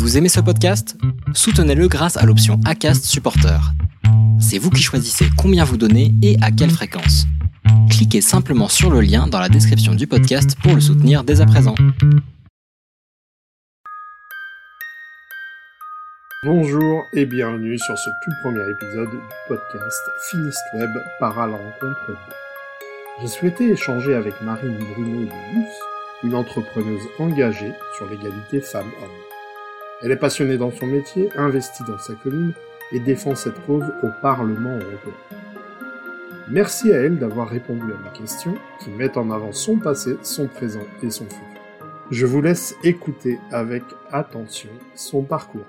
Vous aimez ce podcast? Soutenez-le grâce à l'option ACAST Supporter. C'est vous qui choisissez combien vous donnez et à quelle fréquence. Cliquez simplement sur le lien dans la description du podcast pour le soutenir dès à présent. Bonjour et bienvenue sur ce tout premier épisode du podcast Finist Web par à la rencontre. J'ai souhaité échanger avec Marine Bruno de Luce, une entrepreneuse engagée sur l'égalité femmes-hommes. Elle est passionnée dans son métier, investie dans sa commune et défend cette cause au Parlement européen. Merci à elle d'avoir répondu à mes questions qui mettent en avant son passé, son présent et son futur. Je vous laisse écouter avec attention son parcours.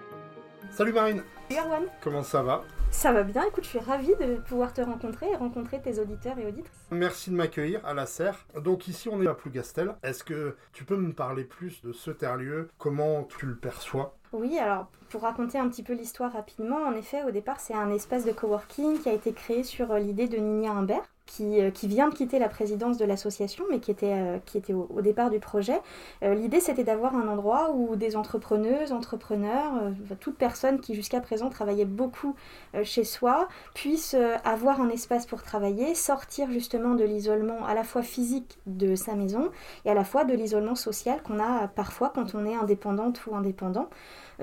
Salut Marine Salut Erwan Comment ça va? Ça va bien, écoute, je suis ravie de pouvoir te rencontrer et rencontrer tes auditeurs et auditrices. Merci de m'accueillir à la serre. Donc ici on est à Plougastel. Est-ce que tu peux me parler plus de ce terre-lieu? Comment tu le perçois? Oui, alors pour raconter un petit peu l'histoire rapidement, en effet, au départ, c'est un espace de coworking qui a été créé sur euh, l'idée de Ninia Humbert, qui, euh, qui, vient de quitter la présidence de l'association, mais qui était, euh, qui était au, départ du projet. Euh, L'idée, c'était d'avoir un endroit où des entrepreneuses, entrepreneurs, toute personne qui jusqu'à présent travaillait beaucoup chez soi, puisse avoir un espace pour travailler, sortir justement de l'isolement à la fois physique de sa maison et à la fois de l'isolement social qu'on a parfois quand on est indépendante ou indépendant.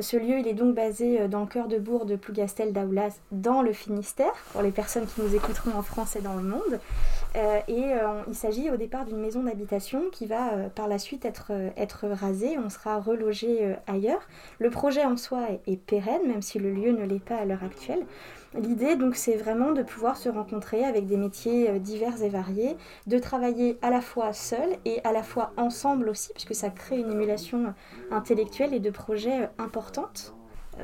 Ce lieu, il est donc basé dans le cœur de bourg de Plougastel d'Aoulas, dans le Finistère, pour les personnes qui nous écouteront en France et dans le monde. Euh, et euh, il s'agit au départ d'une maison d'habitation qui va euh, par la suite être, être rasée. On sera relogé ailleurs. Le projet en soi est pérenne, même si le lieu ne l'est pas à l'heure actuelle. L'idée, donc, c'est vraiment de pouvoir se rencontrer avec des métiers divers et variés, de travailler à la fois seul et à la fois ensemble aussi, puisque ça crée une émulation intellectuelle et de projets importantes.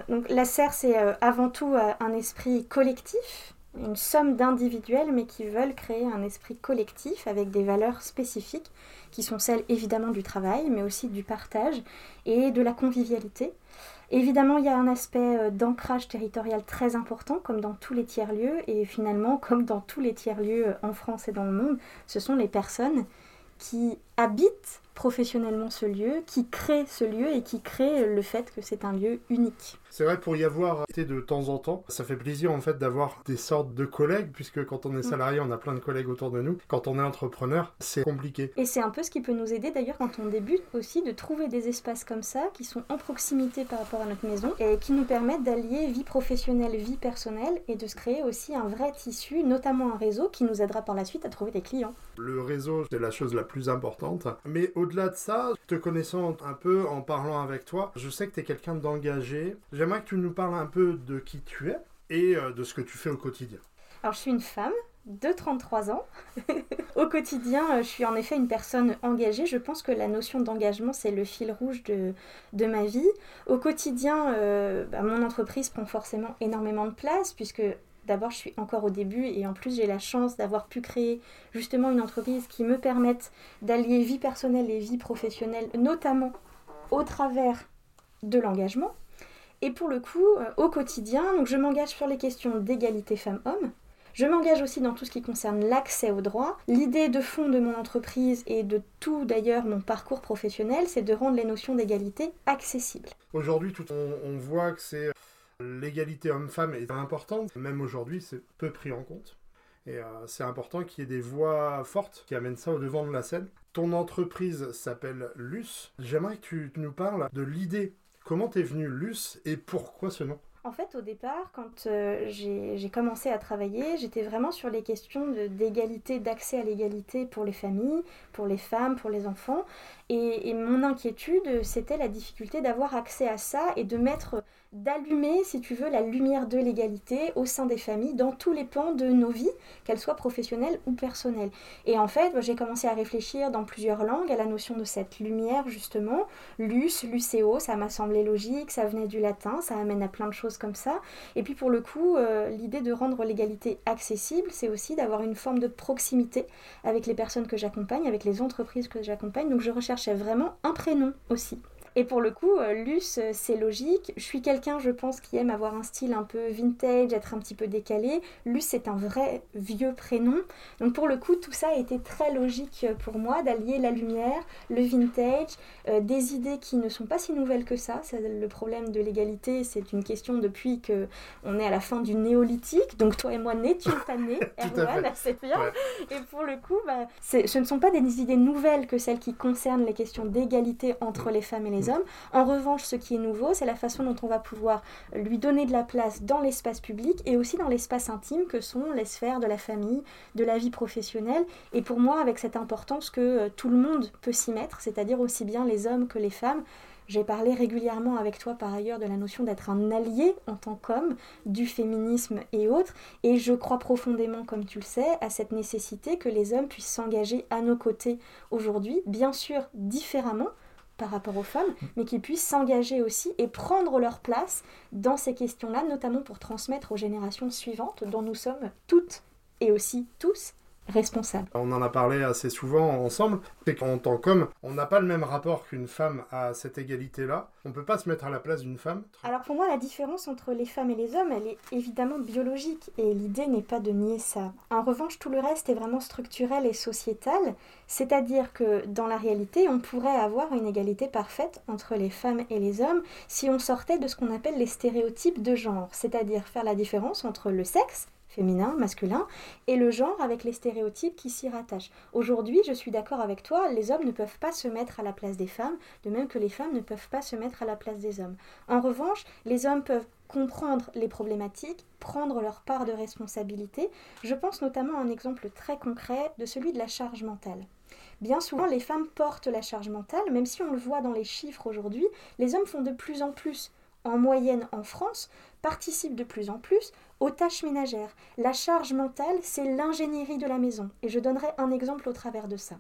Donc, la serre, c'est avant tout un esprit collectif, une somme d'individuels, mais qui veulent créer un esprit collectif avec des valeurs spécifiques, qui sont celles évidemment du travail, mais aussi du partage et de la convivialité. Évidemment, il y a un aspect d'ancrage territorial très important, comme dans tous les tiers-lieux, et finalement, comme dans tous les tiers-lieux en France et dans le monde, ce sont les personnes qui habitent professionnellement ce lieu, qui créent ce lieu et qui créent le fait que c'est un lieu unique. C'est vrai, pour y avoir été de temps en temps, ça fait plaisir en fait d'avoir des sortes de collègues, puisque quand on est salarié, on a plein de collègues autour de nous. Quand on est entrepreneur, c'est compliqué. Et c'est un peu ce qui peut nous aider d'ailleurs quand on débute aussi, de trouver des espaces comme ça, qui sont en proximité par rapport à notre maison, et qui nous permettent d'allier vie professionnelle, vie personnelle, et de se créer aussi un vrai tissu, notamment un réseau, qui nous aidera par la suite à trouver des clients. Le réseau, c'est la chose la plus importante. Mais au-delà de ça, te connaissant un peu, en parlant avec toi, je sais que tu es quelqu'un d'engagé. J'aimerais que tu nous parles un peu de qui tu es et de ce que tu fais au quotidien. Alors, je suis une femme de 33 ans. au quotidien, je suis en effet une personne engagée. Je pense que la notion d'engagement, c'est le fil rouge de, de ma vie. Au quotidien, euh, bah, mon entreprise prend forcément énormément de place puisque D'abord, je suis encore au début et en plus, j'ai la chance d'avoir pu créer justement une entreprise qui me permette d'allier vie personnelle et vie professionnelle, notamment au travers de l'engagement. Et pour le coup, euh, au quotidien, donc je m'engage sur les questions d'égalité femmes-hommes. Je m'engage aussi dans tout ce qui concerne l'accès aux droits. L'idée de fond de mon entreprise et de tout d'ailleurs mon parcours professionnel, c'est de rendre les notions d'égalité accessibles. Aujourd'hui, tout on, on voit que c'est l'égalité homme-femme est importante. Même aujourd'hui, c'est peu pris en compte. Et euh, c'est important qu'il y ait des voix fortes qui amènent ça au devant de la scène. Ton entreprise s'appelle Luce. J'aimerais que tu nous parles de l'idée. Comment t'es venu Luce et pourquoi ce nom? En fait, au départ, quand euh, j'ai commencé à travailler, j'étais vraiment sur les questions d'égalité, d'accès à l'égalité pour les familles, pour les femmes, pour les enfants. Et mon inquiétude, c'était la difficulté d'avoir accès à ça et de mettre, d'allumer, si tu veux, la lumière de l'égalité au sein des familles, dans tous les pans de nos vies, qu'elles soient professionnelles ou personnelles. Et en fait, j'ai commencé à réfléchir dans plusieurs langues à la notion de cette lumière, justement. Luce, lucéo, ça m'a semblé logique, ça venait du latin, ça amène à plein de choses comme ça. Et puis pour le coup, euh, l'idée de rendre l'égalité accessible, c'est aussi d'avoir une forme de proximité avec les personnes que j'accompagne, avec les entreprises que j'accompagne. Donc je recherchais vraiment un prénom aussi. Et pour le coup, Luce, c'est logique. Je suis quelqu'un, je pense, qui aime avoir un style un peu vintage, être un petit peu décalé. Luce, c'est un vrai vieux prénom. Donc pour le coup, tout ça a été très logique pour moi d'allier la lumière, le vintage, des idées qui ne sont pas si nouvelles que ça. Le problème de l'égalité, c'est une question depuis que on est à la fin du néolithique. Donc toi et moi n'étions pas nés, Erwan, c'est bien. Et pour le coup, bah, ce ne sont pas des idées nouvelles que celles qui concernent les questions d'égalité entre les femmes et les hommes. En revanche, ce qui est nouveau, c'est la façon dont on va pouvoir lui donner de la place dans l'espace public et aussi dans l'espace intime que sont les sphères de la famille, de la vie professionnelle. Et pour moi, avec cette importance que euh, tout le monde peut s'y mettre, c'est-à-dire aussi bien les hommes que les femmes, j'ai parlé régulièrement avec toi par ailleurs de la notion d'être un allié en tant qu'homme, du féminisme et autres, et je crois profondément, comme tu le sais, à cette nécessité que les hommes puissent s'engager à nos côtés aujourd'hui, bien sûr différemment par rapport aux femmes, mais qu'ils puissent s'engager aussi et prendre leur place dans ces questions-là, notamment pour transmettre aux générations suivantes, dont nous sommes toutes et aussi tous responsable. On en a parlé assez souvent ensemble, c'est qu'en tant qu'homme, on n'a pas le même rapport qu'une femme à cette égalité-là. On ne peut pas se mettre à la place d'une femme. Alors pour moi, la différence entre les femmes et les hommes, elle est évidemment biologique, et l'idée n'est pas de nier ça. En revanche, tout le reste est vraiment structurel et sociétal, c'est-à-dire que dans la réalité, on pourrait avoir une égalité parfaite entre les femmes et les hommes si on sortait de ce qu'on appelle les stéréotypes de genre, c'est-à-dire faire la différence entre le sexe, féminin, masculin, et le genre avec les stéréotypes qui s'y rattachent. Aujourd'hui, je suis d'accord avec toi, les hommes ne peuvent pas se mettre à la place des femmes, de même que les femmes ne peuvent pas se mettre à la place des hommes. En revanche, les hommes peuvent comprendre les problématiques, prendre leur part de responsabilité. Je pense notamment à un exemple très concret de celui de la charge mentale. Bien souvent, les femmes portent la charge mentale, même si on le voit dans les chiffres aujourd'hui, les hommes font de plus en plus en moyenne en France, participent de plus en plus aux tâches ménagères. La charge mentale, c'est l'ingénierie de la maison. Et je donnerai un exemple au travers de ça.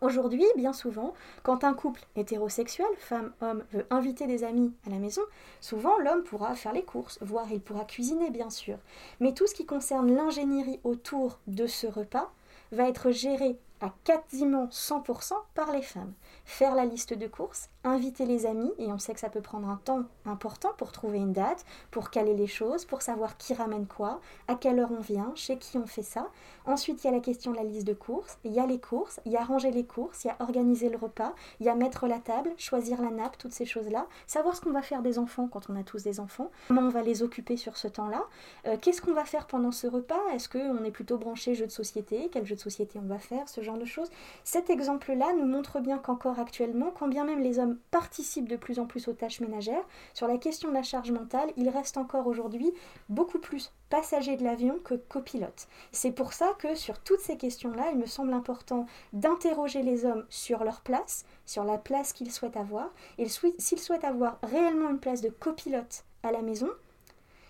Aujourd'hui, bien souvent, quand un couple hétérosexuel, femme, homme, veut inviter des amis à la maison, souvent l'homme pourra faire les courses, voire il pourra cuisiner, bien sûr. Mais tout ce qui concerne l'ingénierie autour de ce repas va être géré à quasiment 100% par les femmes. Faire la liste de courses, inviter les amis, et on sait que ça peut prendre un temps important pour trouver une date, pour caler les choses, pour savoir qui ramène quoi, à quelle heure on vient, chez qui on fait ça. Ensuite, il y a la question de la liste de courses, il y a les courses, il y a ranger les courses, il y a organiser le repas, il y a mettre la table, choisir la nappe, toutes ces choses-là, savoir ce qu'on va faire des enfants quand on a tous des enfants, comment on va les occuper sur ce temps-là, euh, qu'est-ce qu'on va faire pendant ce repas, est-ce qu'on est plutôt branché jeu de société, quel jeu de société on va faire, ce genre de choses. Cet exemple-là nous montre bien qu'encore actuellement, quand bien même les hommes participent de plus en plus aux tâches ménagères, sur la question de la charge mentale, il reste encore aujourd'hui beaucoup plus passager de l'avion que copilote. C'est pour ça que sur toutes ces questions-là, il me semble important d'interroger les hommes sur leur place, sur la place qu'ils souhaitent avoir, et s'ils souhaitent avoir réellement une place de copilote à la maison,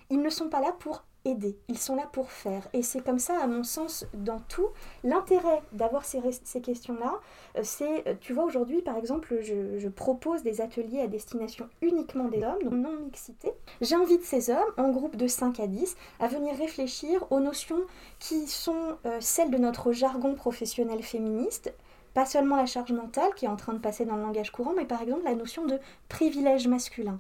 ils ne sont pas là pour ils sont là pour faire. Et c'est comme ça, à mon sens, dans tout. L'intérêt d'avoir ces, ces questions-là, euh, c'est, euh, tu vois, aujourd'hui, par exemple, je, propose des ateliers à destination uniquement des hommes, donc non mixité. J'invite ces hommes, en groupe de 5 à 10, à venir réfléchir aux notions qui sont euh, celles de notre jargon professionnel féministe, pas seulement la charge mentale qui est en train de passer dans le langage courant, mais par exemple la notion de privilège masculin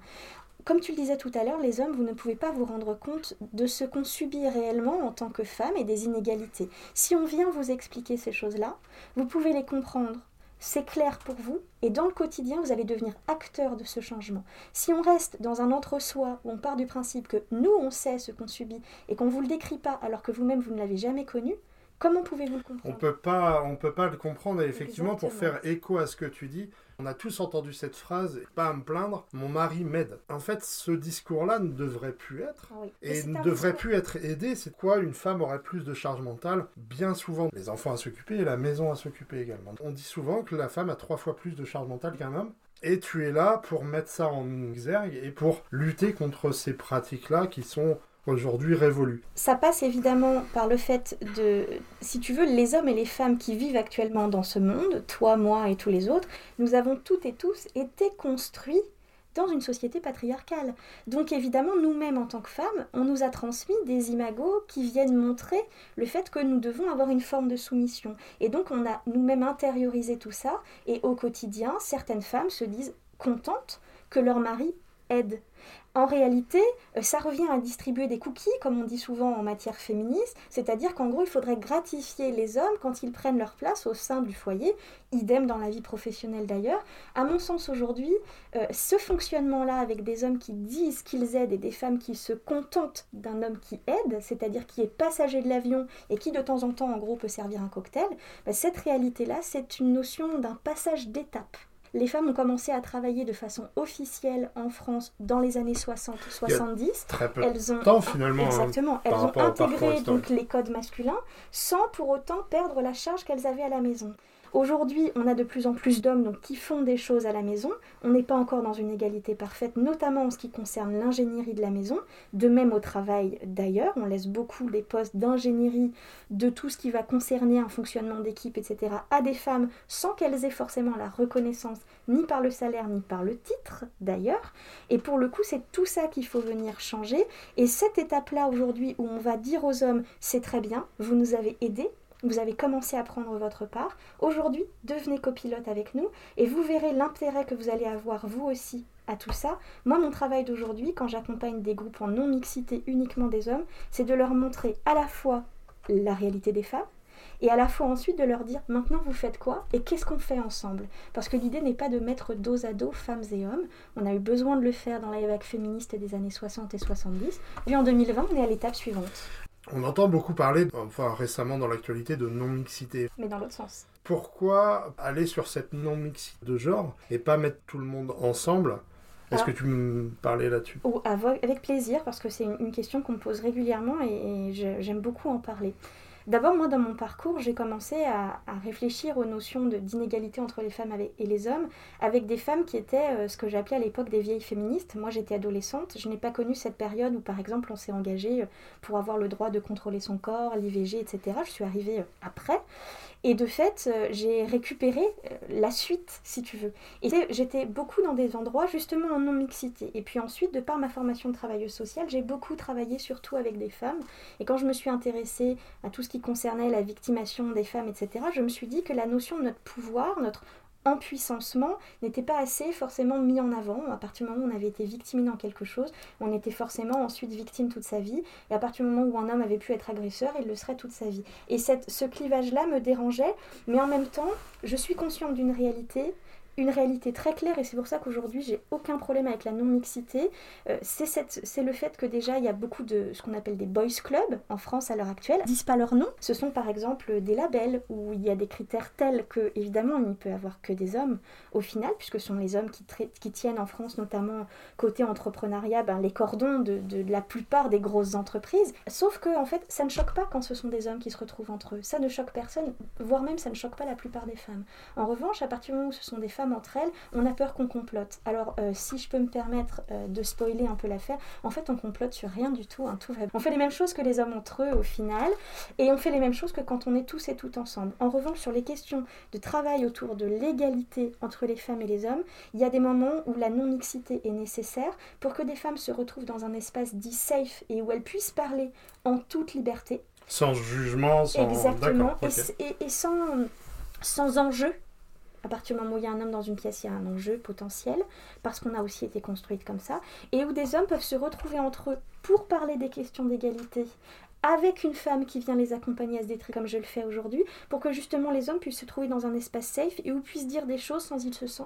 comme tu le disais tout à l'heure, les hommes, vous ne pouvez pas vous rendre compte de ce qu'on subit réellement en tant que femme et des inégalités. Si on vient vous expliquer ces choses-là, vous pouvez les comprendre. C'est clair pour vous et dans le quotidien, vous allez devenir acteur de ce changement. Si on reste dans un entre-soi où on part du principe que nous, on sait ce qu'on subit et qu'on ne vous le décrit pas alors que vous-même, vous ne l'avez jamais connu, Comment pouvez-vous le comprendre? On on peut pas le comprendre. Et effectivement, pour faire écho à ce que tu dis, on a tous entendu cette phrase, pas à me plaindre, mon mari m'aide. En fait, ce discours-là ne devrait plus être. Ah et ne devrait plus être aidé. C'est quoi Une femme aurait plus de charge mentale? Bien souvent, les enfants à s'occuper et la maison à s'occuper également. On dit souvent que la femme a trois fois plus de charge mentale qu'un homme. Et tu es là pour mettre ça en exergue et pour lutter contre ces pratiques-là qui sont aujourd'hui révolue. Ça passe évidemment par le fait de, si tu veux, les hommes et les femmes qui vivent actuellement dans ce monde, toi, moi et tous les autres, nous avons toutes et tous été construits dans une société patriarcale. Donc évidemment, nous-mêmes en tant que femmes, on nous a transmis des imagos qui viennent montrer le fait que nous devons avoir une forme de soumission. Et donc on a nous-mêmes intériorisé tout ça, et au quotidien, certaines femmes se disent contentes que leur mari aide. En réalité, euh, ça revient à distribuer des cookies, comme on dit souvent en matière féministe, c'est-à-dire qu'en gros, il faudrait gratifier les hommes quand ils prennent leur place au sein du foyer, idem dans la vie professionnelle d'ailleurs. À mon sens aujourd'hui, euh, ce fonctionnement-là avec des hommes qui disent qu'ils aident et des femmes qui se contentent d'un homme qui aide, c'est-à-dire qui est passager de l'avion et qui de temps en temps en gros peut servir un cocktail, bah, cette réalité-là, c'est une notion d'un passage d'étape les femmes ont commencé à travailler de façon officielle en France dans les années 60-70. Très peu elles ont, temps finalement. Hein, elles ont intégré donc les codes masculins sans pour autant perdre la charge qu'elles avaient à la maison. Aujourd'hui, on a de plus en plus d'hommes qui font des choses à la maison. On n'est pas encore dans une égalité parfaite, notamment en ce qui concerne l'ingénierie de la maison. De même au travail d'ailleurs, on laisse beaucoup des postes d'ingénierie, de tout ce qui va concerner un fonctionnement d'équipe, etc., à des femmes sans qu'elles aient forcément la reconnaissance, ni par le salaire, ni par le titre d'ailleurs. Et pour le coup, c'est tout ça qu'il faut venir changer. Et cette étape-là aujourd'hui où on va dire aux hommes, c'est très bien, vous nous avez aidés, vous avez commencé à prendre votre part. Aujourd'hui, devenez copilote avec nous et vous verrez l'intérêt que vous allez avoir vous aussi à tout ça. Moi, mon travail d'aujourd'hui, quand j'accompagne des groupes en non-mixité uniquement des hommes, c'est de leur montrer à la fois la réalité des femmes, et à la fois ensuite de leur dire maintenant vous faites quoi et qu'est-ce qu'on fait ensemble? Parce que l'idée n'est pas de mettre dos à dos femmes et hommes. On a eu besoin de le faire dans la féministe des années 60 et 70. Puis en 2020, on est à l'étape suivante. On entend beaucoup parler, enfin récemment dans l'actualité, de non-mixité. Mais dans l'autre sens. Pourquoi aller sur cette non-mixité de genre et pas mettre tout le monde ensemble? Est-ce que tu me parlais là-dessus? Avec plaisir, parce que c'est une question qu'on me pose régulièrement et j'aime beaucoup en parler. D'abord, moi, dans mon parcours, j'ai commencé à, réfléchir aux notions d'inégalité entre les femmes et les hommes, avec des femmes qui étaient euh, ce que j'appelais à l'époque des vieilles féministes. Moi, j'étais adolescente, je n'ai pas connu cette période où, par exemple, on s'est engagé euh, pour avoir le droit de contrôler son corps, l'IVG, etc. Je suis arrivée euh, après. Et de fait, euh, j'ai récupéré euh, la suite, si tu veux. Et j'étais beaucoup dans des endroits justement en non-mixité. Et puis ensuite, de par ma formation de travailleuse sociale, j'ai beaucoup travaillé surtout avec des femmes. Et quand je me suis intéressée à tout ce qui concernait la victimation des femmes, etc., je me suis dit que la notion de notre pouvoir, notre empuissancement n'était pas assez forcément mis en avant. À partir du moment où on avait été victime dans quelque chose, on était forcément ensuite victime toute sa vie. Et à partir du moment où un homme avait pu être agresseur, il le serait toute sa vie. Et cette, ce clivage-là me dérangeait, mais en même temps, je suis consciente d'une réalité une réalité très claire et c'est pour ça qu'aujourd'hui j'ai aucun problème avec la non-mixité. Euh, c'est le fait que déjà il y a beaucoup de ce qu'on appelle des boys clubs en France à l'heure actuelle. Ils disent pas leur nom. Ce sont par exemple des labels où il y a des critères tels que évidemment il ne peut avoir que des hommes au final puisque ce sont les hommes qui, tiennent en France notamment côté entrepreneuriat ben, les cordons de, de, la plupart des grosses entreprises. Sauf que en fait ça ne choque pas quand ce sont des hommes qui se retrouvent entre eux. Ça ne choque personne, voire même ça ne choque pas la plupart des femmes. En revanche à partir du moment où ce sont des femmes entre elles, on a peur qu'on complote. Alors, euh, si je peux me permettre euh, de spoiler un peu l'affaire, en fait, on complote sur rien du tout. Hein, tout va On fait les mêmes choses que les hommes entre eux au final, et on fait les mêmes choses que quand on est tous et toutes ensemble. En revanche, sur les questions de travail autour de l'égalité entre les femmes et les hommes, il y a des moments où la non-mixité est nécessaire pour que des femmes se retrouvent dans un espace dit safe et où elles puissent parler en toute liberté. Sans jugement, sans... Exactement, et, et, sans, sans enjeu à partir du moment où il y a un homme dans une pièce, il y a un enjeu potentiel, parce qu'on a aussi été construite comme ça, et où des hommes peuvent se retrouver entre eux pour parler des questions d'égalité, avec une femme qui vient les accompagner à se détruire comme je le fais aujourd'hui, pour que justement les hommes puissent se trouver dans un espace safe et où puissent dire des choses sans,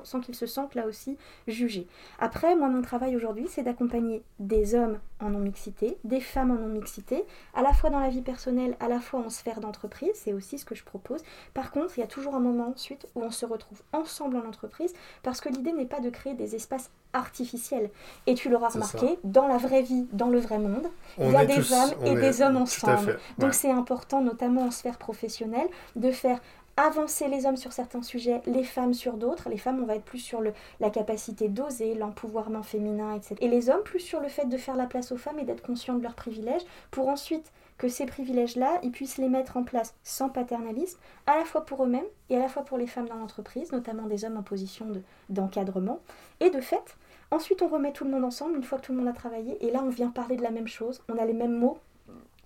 sans qu'ils se sentent là aussi jugés. Après, moi mon travail aujourd'hui, c'est d'accompagner des hommes en non-mixité, des femmes en non-mixité, à la fois dans la vie personnelle, à la fois en sphère d'entreprise, c'est aussi ce que je propose. Par contre, il y a toujours un moment ensuite où on se retrouve ensemble en entreprise, parce que l'idée n'est pas de créer des espaces artificiels. Et tu l'auras remarqué, dans la vraie vie, dans le vrai monde, il y a des femmes et des hommes ensemble. Donc c'est important, notamment en sphère professionnelle, de faire avancer les hommes sur certains sujets, les femmes sur d'autres. Les femmes, on va être plus sur le, la capacité d'oser, l'empouvoirment féminin, etc. Et les hommes, plus sur le fait de faire la place aux femmes et d'être conscients de leurs privilèges, pour ensuite que ces privilèges-là, ils puissent les mettre en place sans paternalisme, à la fois pour eux-mêmes et à la fois pour les femmes dans l'entreprise, notamment des hommes en position d'encadrement. et de fait, Ensuite, on remet tout le monde ensemble une fois que tout le monde a travaillé, et là, on vient parler de la même chose, on a les mêmes mots,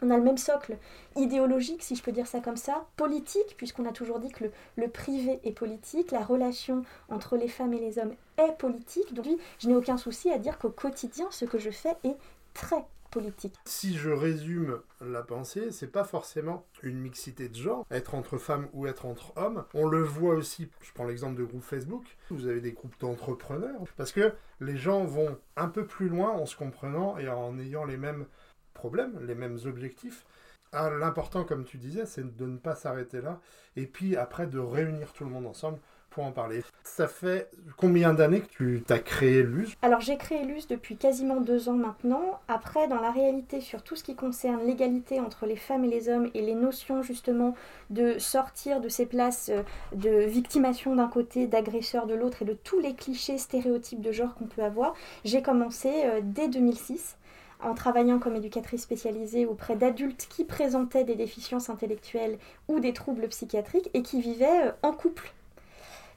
on a le même socle idéologique, si je peux dire ça comme ça, politique, puisqu'on a toujours dit que le, privé est politique, la relation entre les femmes et les hommes est politique. Donc, je n'ai aucun souci à dire qu'au quotidien, ce que je fais est très Si je résume la pensée, c'est pas forcément une mixité de genre, être entre femmes ou être entre hommes. On le voit aussi, je prends l'exemple de groupe Facebook, vous avez des groupes d'entrepreneurs, parce que les gens vont un peu plus loin en se comprenant et en ayant les mêmes problèmes, les mêmes objectifs. Ah, l'important, comme tu disais, c'est de ne pas s'arrêter là, et puis après de réunir tout le monde ensemble en parler. Ça fait combien d'années que tu as créé LUS Alors j'ai créé LUS depuis quasiment deux ans maintenant. Après, dans la réalité, sur tout ce qui concerne l'égalité entre les femmes et les hommes et les notions justement de sortir de ces places euh, de victimation d'un côté, d'agresseur de l'autre et de tous les clichés stéréotypes de genre qu'on peut avoir, j'ai commencé euh, dès 2006 en travaillant comme éducatrice spécialisée auprès d'adultes qui présentaient des déficiences intellectuelles ou des troubles psychiatriques et qui vivaient euh, en couple.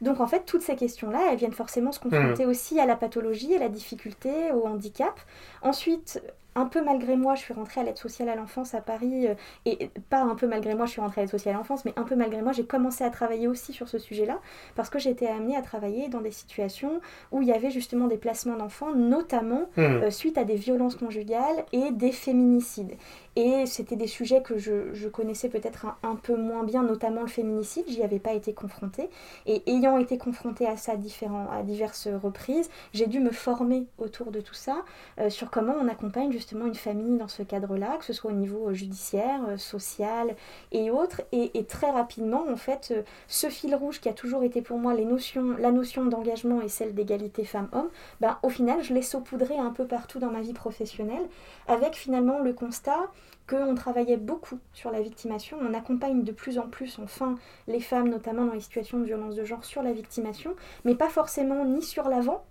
Donc en fait, toutes ces questions-là, elles viennent forcément se confronter mmh. aussi à la pathologie, à la difficulté, au handicap. Ensuite, un peu malgré moi, je suis rentrée à l'aide sociale à l'enfance à Paris, euh, et pas un peu malgré moi, je suis rentrée à l'aide sociale à l'enfance, mais un peu malgré moi, j'ai commencé à travailler aussi sur ce sujet-là, parce que j'ai été amenée à travailler dans des situations où il y avait justement des placements d'enfants, notamment mmh. euh, suite à des violences conjugales et des féminicides. Et c'était des sujets que je, connaissais peut-être un, peu moins bien, notamment le féminicide, j'y avais pas été confrontée. Et ayant été confrontée à ça à diverses reprises, j'ai dû me former autour de tout ça, euh, sur comment on accompagne justement une famille dans ce cadre-là, que ce soit au niveau euh, judiciaire, euh, social et autres. Et, très rapidement, en fait, ce fil rouge qui a toujours été pour moi les notions, la notion d'engagement et celle d'égalité femmes-hommes, ben, au final, je l'ai saupoudré un peu partout dans ma vie professionnelle, avec finalement le constat qu'on travaillait beaucoup sur la victimation. On accompagne de plus en plus, enfin, les femmes, notamment dans les situations de violence de genre, sur la victimation, mais pas forcément ni sur l'avant,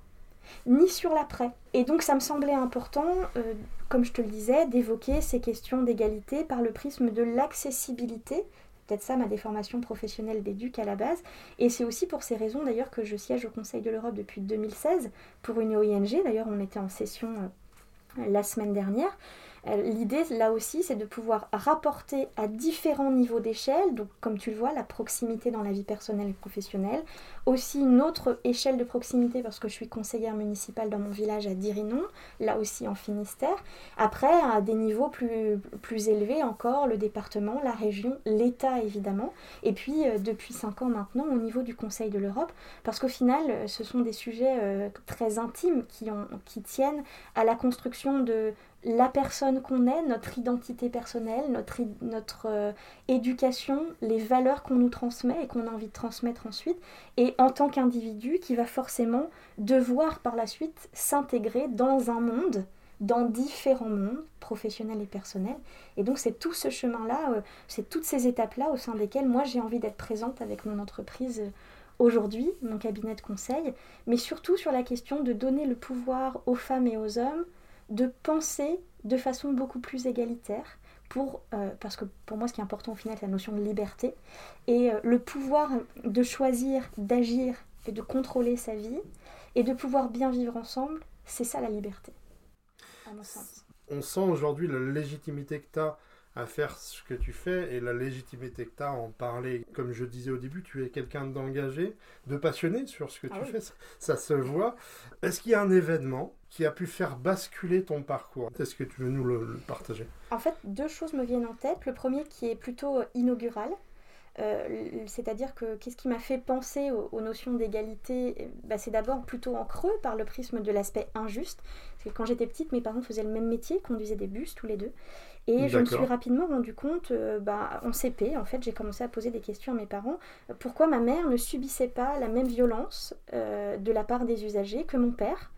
ni sur l'après. Et donc ça me semblait important, euh, comme je te le disais, d'évoquer ces questions d'égalité par le prisme de l'accessibilité. Peut-être ça ma déformation professionnelle d'éduc à la base. Et c'est aussi pour ces raisons d'ailleurs que je siège au Conseil de l'Europe depuis 2016 pour une OING. D'ailleurs on était en session euh, la semaine dernière. Euh, l'idée, là aussi, c'est de pouvoir rapporter à différents niveaux d'échelle, donc comme tu le vois, la proximité dans la vie personnelle et professionnelle, aussi une autre échelle de proximité parce que je suis conseillère municipale dans mon village à Dirinon, là aussi en Finistère. Après, à des niveaux plus, plus élevés encore, le département, la région, l'État évidemment, et puis euh, depuis 5 ans maintenant au niveau du Conseil de l'Europe, parce qu'au final, euh, ce sont des sujets très intimes qui, ont, qui tiennent à la construction de, la personne qu'on est, notre identité personnelle, notre, notre euh, éducation, les valeurs qu'on nous transmet et qu'on a envie de transmettre ensuite, et en tant qu'individu qui va forcément devoir par la suite s'intégrer dans un monde, dans différents mondes, professionnels et personnels. Et donc c'est tout ce chemin-là, euh, c'est toutes ces étapes-là au sein desquelles moi j'ai envie d'être présente avec mon entreprise. Euh, aujourd'hui, mon cabinet de conseil, mais surtout sur la question de donner le pouvoir aux femmes et aux hommes de penser de façon beaucoup plus égalitaire. Pour, euh, parce que pour moi, ce qui est important au final, c'est la notion de liberté. Et euh, le pouvoir de choisir, d'agir et de contrôler sa vie, et de pouvoir bien vivre ensemble, c'est ça la liberté, à mon sens. On sent aujourd'hui la légitimité que tu as à faire ce que tu fais et la légitimité que tu as à en parler. Comme je disais au début, tu es quelqu'un d'engagé, de passionné sur ce que ah tu fais, ça se voit. Est-ce qu'il y a un événement qui a pu faire basculer ton parcours? Est-ce que tu veux nous le, partager? En fait, deux choses me viennent en tête. Le premier qui est plutôt inaugural, euh, c'est-à-dire que qu'est-ce qui m'a fait penser aux, notions d'égalité? Bah, C'est d'abord plutôt en creux par le prisme de l'aspect injuste. Parce que quand j'étais petite, mes parents faisaient le même métier, conduisaient des bus tous les deux. Et je me suis rapidement rendu compte, euh, bah, en CP, en fait, j'ai commencé à poser des questions à mes parents. Pourquoi ma mère ne subissait pas la même violence euh, de la part des usagers que mon père?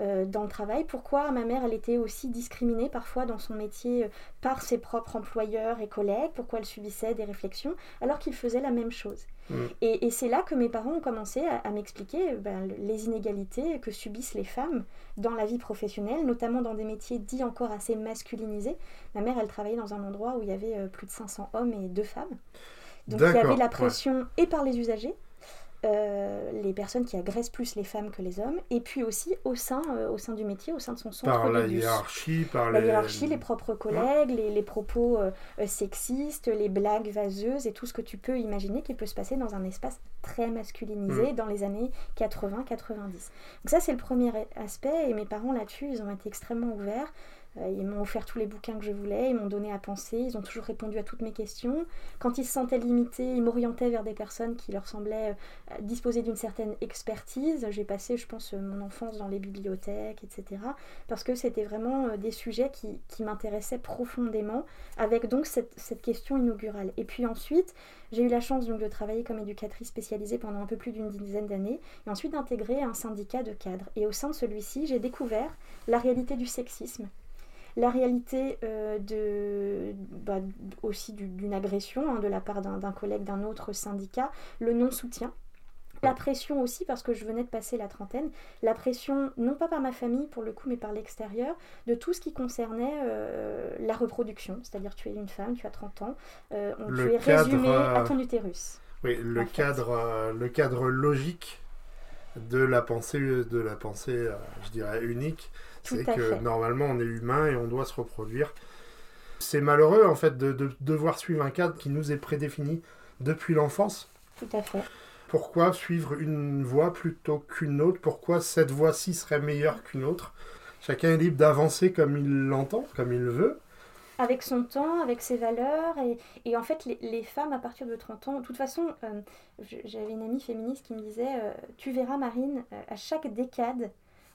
Euh, dans le travail. Pourquoi ma mère, elle était aussi discriminée parfois dans son métier euh, par ses propres employeurs et collègues, pourquoi elle subissait des réflexions, alors qu'ils faisaient la même chose? Mm. Et, c'est là que mes parents ont commencé à, m'expliquer euh, ben, les inégalités que subissent les femmes dans la vie professionnelle, notamment dans des métiers dits encore assez masculinisés. Ma mère, elle travaillait dans un endroit où il y avait plus de 500 hommes et deux femmes. Donc il y avait la pression et par les usagers, euh, les personnes qui agressent plus les femmes que les hommes, et puis aussi au sein, euh, au sein du métier, au sein de son centre Par la bus. hiérarchie, par La les... hiérarchie, les propres collègues, les, les propos euh, euh, sexistes, les blagues vaseuses et tout ce que tu peux imaginer qui peut se passer dans un espace très masculinisé Mm. dans les années 80-90. Donc ça c'est le premier aspect et mes parents là-dessus ils ont été extrêmement ouverts. Euh, Ils m'ont offert tous les bouquins que je voulais, ils m'ont donné à penser, ils ont toujours répondu à toutes mes questions. Quand ils se sentaient limités, ils m'orientaient vers des personnes qui leur semblaient euh, disposer d'une certaine expertise. J'ai passé, je pense, euh, mon enfance dans les bibliothèques, etc. Parce que c'était vraiment des sujets qui, qui m'intéressaient profondément, avec donc cette, cette question inaugurale. Et puis ensuite, j'ai eu la chance donc de travailler comme éducatrice spécialisée pendant un peu plus d'une dizaine d'années, et ensuite d'intégrer un syndicat de cadres. Et au sein de celui-ci, j'ai découvert la réalité du sexisme la réalité euh, de, bah, aussi du- d'une agression hein, de la part d'un collègue d'un autre syndicat, le non-soutien. La pression aussi, parce que je venais de passer la trentaine, la pression, non pas par ma famille pour le coup, mais par l'extérieur, de tout ce qui concernait euh, la reproduction. C'est-à-dire, tu es une femme, tu as 30 ans, euh, on- tu es cadre, résumé à ton utérus. Oui, le cadre, le cadre logique de la pensée, de la pensée, je dirais unique, c'est à que fait. normalement on est humain et on doit se reproduire. C'est malheureux en fait de, de devoir suivre un cadre qui nous est prédéfini depuis l'enfance. Tout à fait. Pourquoi suivre une voie plutôt qu'une autre? Pourquoi cette voie-ci serait meilleure qu'une autre? Chacun est libre d'avancer comme il l'entend, comme il le veut. avec son temps, avec ses valeurs. Et, et en fait, les, les femmes, à partir de 30 ans, de toute façon, euh, j'avais une amie féministe qui me disait euh, Tu verras, Marine, euh, à chaque décade,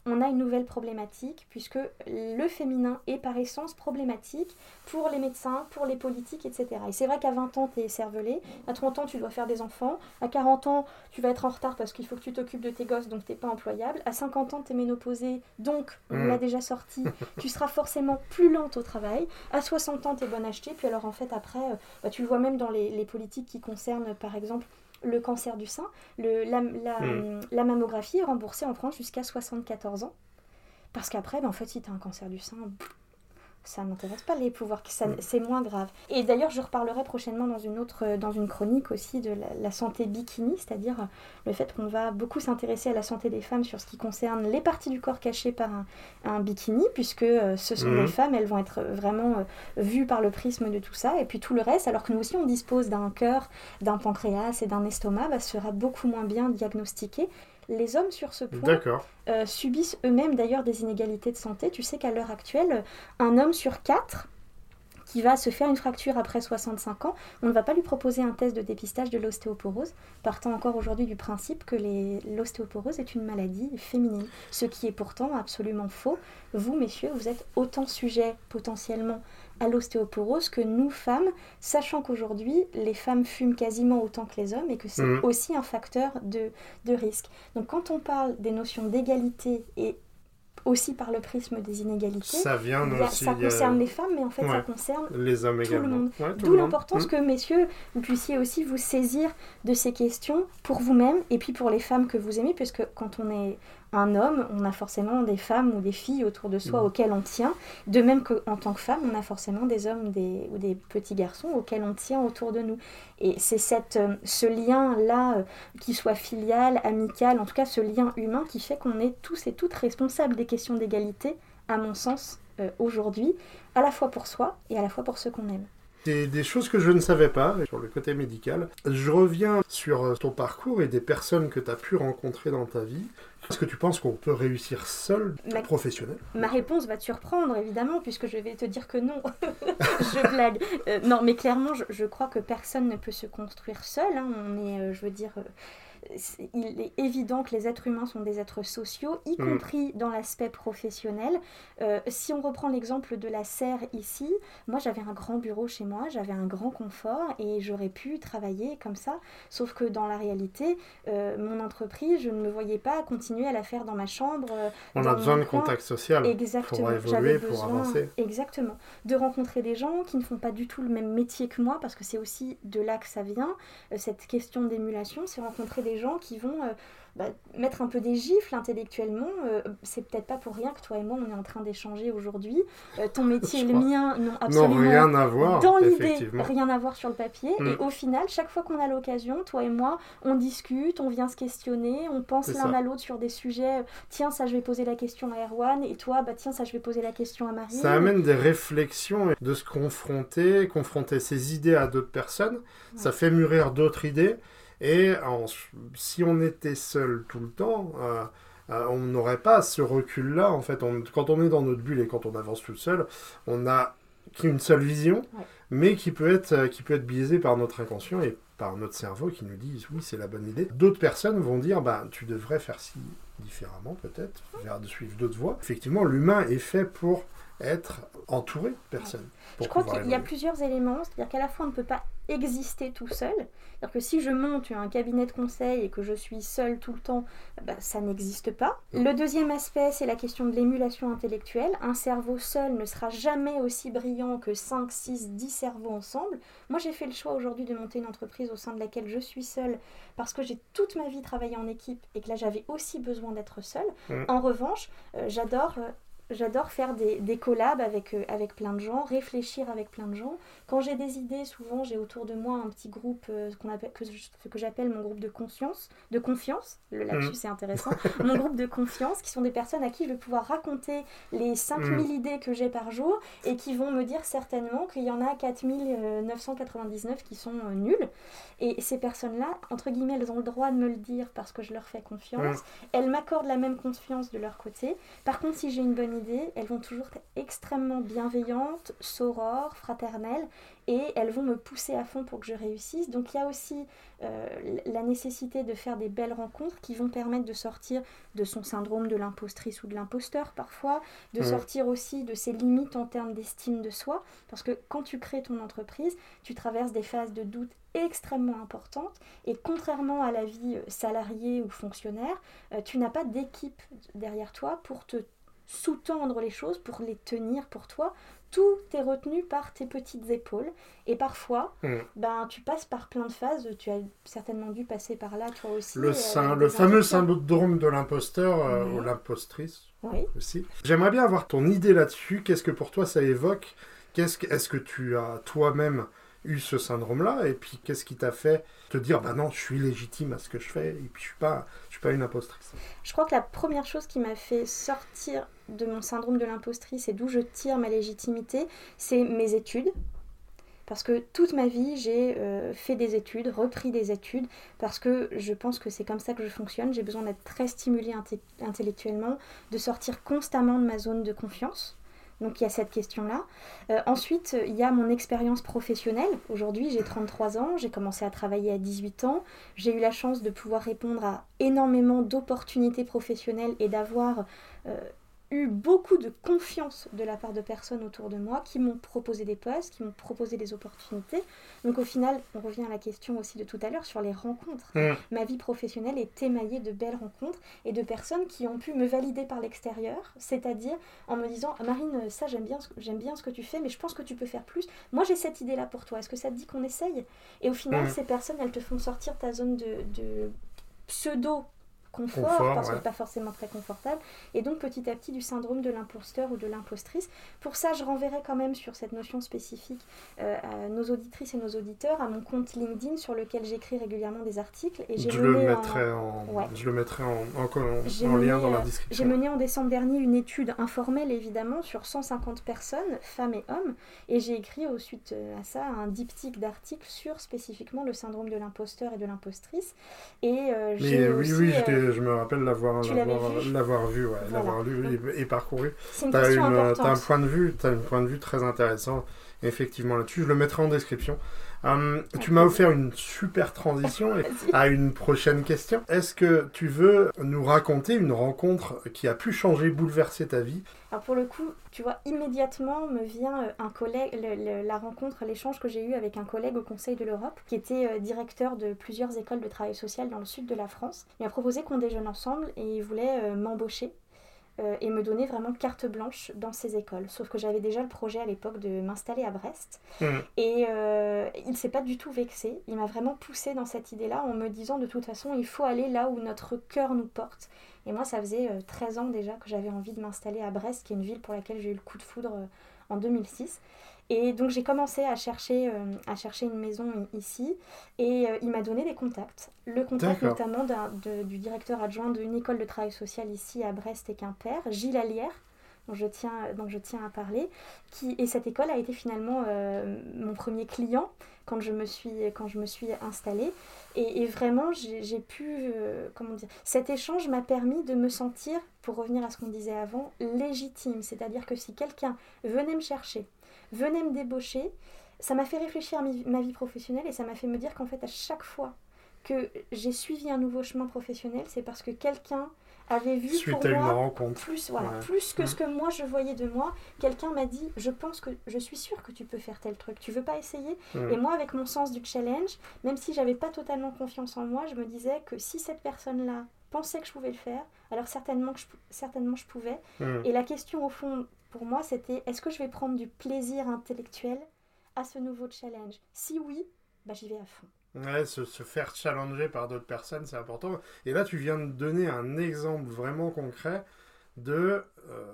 on a une nouvelle problématique, puisque le féminin est par essence problématique pour les médecins, pour les politiques, etc. Et c'est vrai qu'à 20 ans, tu es cervelé, à 30 ans, tu dois faire des enfants, à 40 ans, tu vas être en retard parce qu'il faut que tu t'occupes de tes gosses, donc tu pas employable, à 50 ans, tu es ménopausée, donc, on Mm. l'a déjà sorti, tu seras forcément plus lente au travail, à 60 ans, tu es bonne achetée, puis alors en fait, après, euh, bah, tu le vois même dans les, les politiques qui concernent, par exemple, le cancer du sein, le, la, la- Mm. la mammographie est remboursée en France jusqu'à 74 ans. Parce qu'après, ben, en fait, si tu as un cancer du sein, ça n'intéresse pas les pouvoirs, que ça- Mm. c'est moins grave. Et d'ailleurs, je reparlerai prochainement dans une autre, euh, dans une chronique aussi de la, la santé bikini, c'est-à-dire euh, le fait qu'on va beaucoup s'intéresser à la santé des femmes sur ce qui concerne les parties du corps cachées par un, un bikini, puisque euh, ce sont Mhm. des femmes, elles vont être vraiment vues par le prisme de tout ça, et puis tout le reste, alors que nous aussi on dispose d'un cœur, d'un pancréas et d'un estomac, bah, sera beaucoup moins bien diagnostiqué. Les hommes sur ce point euh, subissent eux-mêmes d'ailleurs des inégalités de santé. Tu sais qu'à l'heure actuelle, un homme sur quatre qui va se faire une fracture après 65 ans, on ne va pas lui proposer un test de dépistage de l'ostéoporose, partant encore aujourd'hui du principe que l'ostéoporose est une maladie féminine, ce qui est pourtant absolument faux. Vous, messieurs, vous êtes autant sujet potentiellement à l'ostéoporose que nous, femmes, sachant qu'aujourd'hui, les femmes fument quasiment autant que les hommes et que c'est Mhm. aussi un facteur de, de risque. Donc quand on parle des notions d'égalité et aussi par le prisme des inégalités, Ça vient a- aussi. ça a concerne les femmes, mais en fait ça concerne les hommes tout le également. monde. Ouais, tout D'où le monde. l'importance Mm. que, messieurs, vous puissiez aussi vous saisir de ces questions pour vous-même et puis pour les femmes que vous aimez, puisque quand on est un homme, on a forcément des femmes ou des filles autour de soi Mm. auxquelles on tient. De même qu'en tant que femme, on a forcément des hommes des, ou des petits garçons auxquels on tient autour de nous. Et c'est cette, euh, ce lien-là, euh, qui soit filial, amical, en tout cas ce lien humain qui fait qu'on est tous et toutes responsables des questions d'égalité, à mon sens, euh, aujourd'hui, à la fois pour soi et à la fois pour ceux qu'on aime. C'est des choses que je ne savais pas sur le côté médical. Je reviens sur ton parcours et des personnes que tu as pu rencontrer dans ta vie. Est-ce que tu penses qu'on peut réussir seul, Ma- professionnel? Ma réponse va te surprendre, évidemment, puisque je vais te dire que non. je blague. Euh, non, mais clairement, je, je crois que personne ne peut se construire seul. hein. On est, euh, je veux dire, euh, il est évident que les êtres humains sont des êtres sociaux, y Mm. compris dans l'aspect professionnel. Euh, si on reprend l'exemple de la serre ici, moi j'avais un grand bureau chez moi, j'avais un grand confort et j'aurais pu travailler comme ça. Sauf que dans la réalité, euh, mon entreprise, je ne me voyais pas continuer à la faire dans ma chambre. euh, On a besoin de coin. contact social Exactement. pour évoluer, J'avais pour besoin, avancer. exactement, de rencontrer des gens qui ne font pas du tout le même métier que moi, parce que c'est aussi de là que ça vient. cette question d'émulation, c'est rencontrer des des gens qui vont euh, bah, mettre un peu des gifles intellectuellement. Euh, c'est peut-être pas pour rien que toi et moi, on est en train d'échanger aujourd'hui. Euh, ton métier et le mien n'ont absolument rien à voir. Dans l'idée, rien à voir sur le papier. Et mm. au final, chaque fois qu'on a l'occasion, toi et moi, on discute, on vient se questionner, on pense l'un à l'autre sur des sujets. Tiens, ça, je vais poser la question à Erwan. Et toi, bah tiens, ça, je vais poser la question à Marie. Ça amène des réflexions, de se confronter, confronter ses idées à d'autres personnes. Ça fait mûrir d'autres idées. Et si on était seul tout le temps, euh, euh, on n'aurait pas ce recul-là. En fait, quand on est dans notre bulle et quand on avance tout seul, on a qu'une seule vision, mais qui peut, être, euh, qui peut être biaisée par notre inconscient et par notre cerveau qui nous dit oui, c'est la bonne idée. D'autres personnes vont dire bah, tu devrais faire ci différemment, peut-être, de suivre d'autres voies. Effectivement, l'humain est fait pour être entouré de personnes. Je crois qu'il y a plusieurs éléments, c'est-à-dire qu'à la fois on ne peut pas exister tout seul, c'est-à-dire que si je monte un cabinet de conseil et que je suis seule tout le temps, bah, ça n'existe pas. Le deuxième aspect, c'est la question de l'émulation intellectuelle. Un cerveau seul ne sera jamais aussi brillant que 5, 6, 10 cerveaux ensemble. Moi j'ai fait le choix aujourd'hui de monter une entreprise au sein de laquelle je suis seule parce que j'ai toute ma vie travaillé en équipe et que là j'avais aussi besoin d'être seule. Mm. En revanche, euh, j'adore... Euh, J'adore faire des, des collabs avec, euh, avec plein de gens, réfléchir avec plein de gens. Quand j'ai des idées, souvent j'ai autour de moi un petit groupe euh, qu'on appelle, que, que j'appelle mon groupe de conscience, de confiance. Le lapsus, c'est mmh. intéressant. mon groupe de confiance, qui sont des personnes à qui je vais pouvoir raconter les 5000 mmh. idées que j'ai par jour et qui vont me dire certainement qu'il y en a 4999 qui sont euh, nulles. Et ces personnes-là, entre guillemets, elles ont le droit de me le dire parce que je leur fais confiance. Mmh. Elles m'accordent la même confiance de leur côté. Par contre, si j'ai une bonne idée, elles vont toujours être extrêmement bienveillantes, sorores, fraternelles et elles vont me pousser à fond pour que je réussisse. Donc il y a aussi euh, la nécessité de faire des belles rencontres qui vont permettre de sortir de son syndrome de l'impostrice ou de l'imposteur parfois, de sortir aussi de ses limites en termes d'estime de soi, parce que quand tu crées ton entreprise, tu traverses des phases de doute extrêmement importantes et contrairement à la vie euh, salariée ou fonctionnaire, euh, tu n'as pas d'équipe derrière toi pour te sous-tendre les choses, pour les tenir pour toi tout est retenu par tes petites épaules. Et parfois, hmm. ben, tu passes par plein de phases. Tu as certainement dû passer par là, toi aussi. Le, euh, le fameux syndrome de l'imposteur euh, ou l'impostrice oui. aussi. J'aimerais bien avoir ton idée là-dessus. Qu'est-ce que pour toi ça évoque? Est-ce que, est que tu as toi-même eu ce syndrome-là? Et puis, qu'est-ce qui t'a fait te dire, bah non, je suis légitime à ce que je fais et puis je suis pas, je suis pas une impostrice Je crois que la première chose qui m'a fait sortir de mon syndrome de l'impostrice et d'où je tire ma légitimité, c'est mes études. Parce que toute ma vie, j'ai euh, fait des études, repris des études, parce que je pense que c'est comme ça que je fonctionne. J'ai besoin d'être très stimulée intellectuellement, de sortir constamment de ma zone de confiance. Donc il y a cette question-là. Euh, ensuite, il y a mon expérience professionnelle. Aujourd'hui, j'ai 33 ans, j'ai commencé à travailler à 18 ans. J'ai eu la chance de pouvoir répondre à énormément d'opportunités professionnelles et d'avoir euh, eu beaucoup de confiance de la part de personnes autour de moi qui m'ont proposé des postes, qui m'ont proposé des opportunités. Donc au final, on revient à la question aussi de tout à l'heure sur les rencontres. Mm. Ma vie professionnelle est émaillée de belles rencontres et de personnes qui ont pu me valider par l'extérieur, c'est-à-dire en me disant ah, Marine, ça j'aime bien, j'aime bien ce que tu fais, mais je pense que tu peux faire plus. Moi j'ai cette idée-là pour toi. Est-ce que ça te dit qu'on essaye? Et au final, mm. ces personnes, elles te font sortir ta zone de, de pseudo confort, parce que pas forcément très confortable, et donc petit à petit du syndrome de l'imposteur ou de l'impostrice. Pour ça, je renverrai quand même sur cette notion spécifique euh, à nos auditrices et nos auditeurs, à mon compte LinkedIn sur lequel j'écris régulièrement des articles. Et je, le mettrai en... je le mettrai en, lien dans la description. J'ai mené en décembre dernier une étude informelle, évidemment, sur 150 personnes, femmes et hommes, et j'ai écrit au suite euh, à ça un diptyque d'articles sur spécifiquement le syndrome de l'imposteur et de l'impostrice. Et euh, j'ai oui, oui, je me rappelle l'avoir l'avoir vu, ouais, l'avoir lu et, parcouru. Tu as, un point de vue, as un point de vue très intéressant effectivement là-dessus. Je le mettrai en description. Hum, tu m'as offert une super transition à une prochaine question. Est-ce que tu veux nous raconter une rencontre qui a pu changer, bouleverser ta vie? Alors pour le coup, tu vois, immédiatement me vient euh, un collègue, la rencontre, l'échange que j'ai eu avec un collègue au Conseil de l'Europe, qui était euh, directeur de plusieurs écoles de travail social dans le sud de la France. Il m'a proposé qu'on déjeune ensemble et il voulait euh, m'embaucher euh, et me donner vraiment carte blanche dans ces écoles. Sauf que j'avais déjà le projet à l'époque de m'installer à Brest. Mmh. Et euh, il ne s'est pas du tout vexé. Il m'a vraiment poussé dans cette idée-là en me disant de toute façon, il faut aller là où notre cœur nous porte. Et moi, ça faisait euh, 13 ans déjà que j'avais envie de m'installer à Brest, qui est une ville pour laquelle j'ai eu le coup de foudre euh, en 2006. Et donc j'ai commencé à chercher, euh, à chercher une maison ici et euh, il m'a donné des contacts. Le contact notamment de- du directeur adjoint d'une école de travail social ici à Brest et Quimper, Gilles Allière, dont je tiens, dont je tiens à parler. Qui, et cette école a été finalement euh, mon premier client quand je me suis, quand je me suis installée. Et, et vraiment, j'ai pu, comment dire, cet échange m'a permis de me sentir, pour revenir à ce qu'on disait avant, légitime. C'est-à-dire que si quelqu'un venait me chercher, venait me débaucher, ça m'a fait réfléchir à ma vie professionnelle et ça m'a fait me dire qu'en fait, à chaque fois que j'ai suivi un nouveau chemin professionnel, c'est parce que quelqu'un avait vu Suite pour à une moi rencontre. plus, voilà, Ouais. plus que ce que moi je voyais de moi, quelqu'un m'a dit Je pense que je suis sûre que tu peux faire tel truc, tu veux pas essayer? Et moi, avec mon sens du challenge, même si j'avais pas totalement confiance en moi, je me disais que si cette personne-là pensait que je pouvais le faire, alors certainement, que je, certainement je pouvais. Et la question au fond, pour moi, c'était est-ce que je vais prendre du plaisir intellectuel à ce nouveau challenge? Si oui, bah, j'y vais à fond. Ouais, se, se faire challenger par d'autres personnes, c'est important. Et là, tu viens de donner un exemple vraiment concret de euh,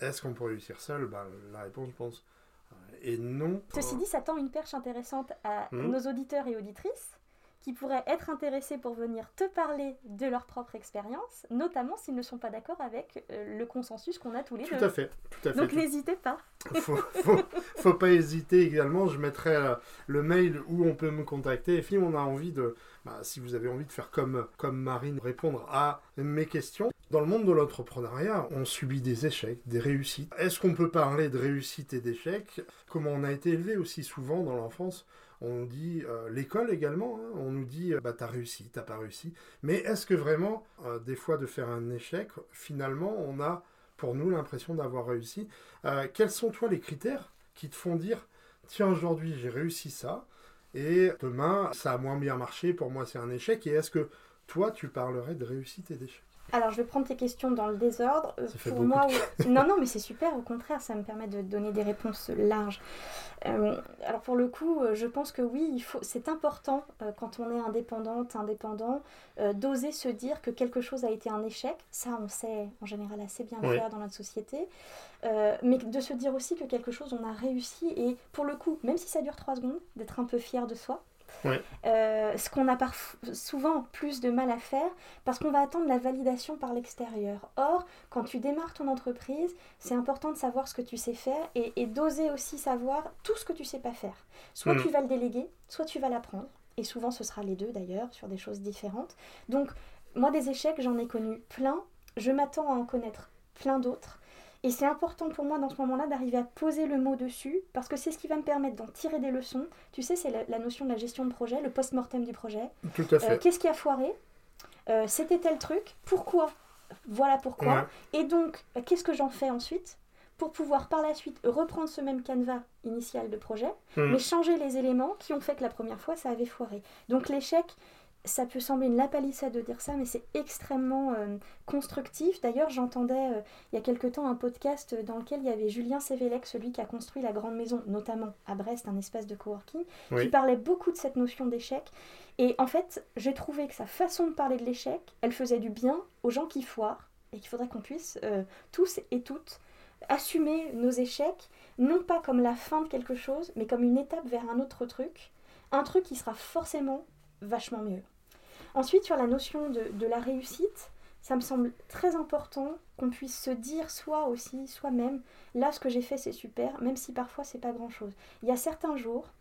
est-ce qu'on peut réussir seul? Bah, La réponse, je pense, euh, est non. Ceci dit, ça tend une perche intéressante à Mhm. nos auditeurs et auditrices qui pourraient être intéressés pour venir te parler de leur propre expérience, notamment s'ils ne sont pas d'accord avec euh, le consensus qu'on a tous les Tout deux. à fait, tout à fait. Donc n'hésitez pas. faut, faut, faut pas hésiter également. Je mettrai euh, le mail où on peut me contacter. Et puis, on a envie de, bah, si vous avez envie de faire comme, comme Marine, répondre à mes questions. Dans le monde de l'entrepreneuriat, on subit des échecs, des réussites. Est-ce qu'on peut parler de réussite et d'échecs? Comment on a été élevé aussi souvent dans l'enfance? On nous dit, euh, l'école également, hein, on nous dit, euh, bah t'as réussi, t'as pas réussi. Mais est-ce que vraiment, euh, des fois, de faire un échec, finalement, on a pour nous l'impression d'avoir réussi? Quels sont, toi, les critères qui te font dire, tiens, aujourd'hui, j'ai réussi ça, et demain, ça a moins bien marché, pour moi, c'est un échec, et est-ce que toi, tu parlerais de réussite et d'échec? Alors, je vais prendre tes questions dans le désordre. Ça fait Pour beaucoup moi, non, non, mais c'est super. Au contraire, ça me permet de donner des réponses larges. Euh, alors, pour le coup, euh, je pense que oui, il faut. C'est important euh, quand on est indépendante, indépendant, euh, d'oser se dire que quelque chose a été un échec. Ça, on sait en général assez bien Oui. faire dans notre société. Mais de se dire aussi que quelque chose, on a réussi. Et pour le coup, même si ça dure trois secondes, d'être un peu fier de soi. Euh, ce qu'on a souvent plus de mal à faire parce qu'on va attendre la validation par l'extérieur. Or, quand tu démarres ton entreprise, c'est important de savoir ce que tu sais faire et, et d'oser aussi savoir tout ce que tu sais pas faire. Soit Mm. tu vas le déléguer, soit tu vas l'apprendre. Et souvent, ce sera les deux d'ailleurs, sur des choses différentes. Donc, moi, des échecs, j'en ai connu plein. Je m'attends à en connaître plein d'autres. Et c'est important pour moi dans ce moment-là d'arriver à poser le mot dessus, parce que c'est ce qui va me permettre d'en tirer des leçons. Tu sais, c'est la, la notion de la gestion de projet, le post-mortem du projet. Tout à Euh, fait. Qu'est-ce qui a foiré? Euh, C'était tel truc. Pourquoi? Voilà pourquoi. Ouais. Et donc, euh, qu'est-ce que j'en fais ensuite? Pour pouvoir par la suite reprendre ce même canevas initial de projet, Mm. mais changer les éléments qui ont fait que la première fois ça avait foiré. Donc l'échec, ça peut sembler une lapalissade de dire ça, mais c'est extrêmement euh, constructif. D'ailleurs, j'entendais euh, il y a quelque temps un podcast dans lequel il y avait Julien Sévélec, celui qui a construit la grande maison, notamment à Brest, un espace de coworking, Oui. qui parlait beaucoup de cette notion d'échec. Et en fait, j'ai trouvé que sa façon de parler de l'échec, elle faisait du bien aux gens qui foirent, et qu'il faudrait qu'on puisse euh, tous et toutes assumer nos échecs, non pas comme la fin de quelque chose, mais comme une étape vers un autre truc, un truc qui sera forcément vachement mieux. Ensuite, sur la notion de, la réussite, ça me semble très important qu'on puisse se dire soi aussi, soi-même, là ce que j'ai fait c'est super, même si parfois c'est pas grand-chose. Il y a certains jours,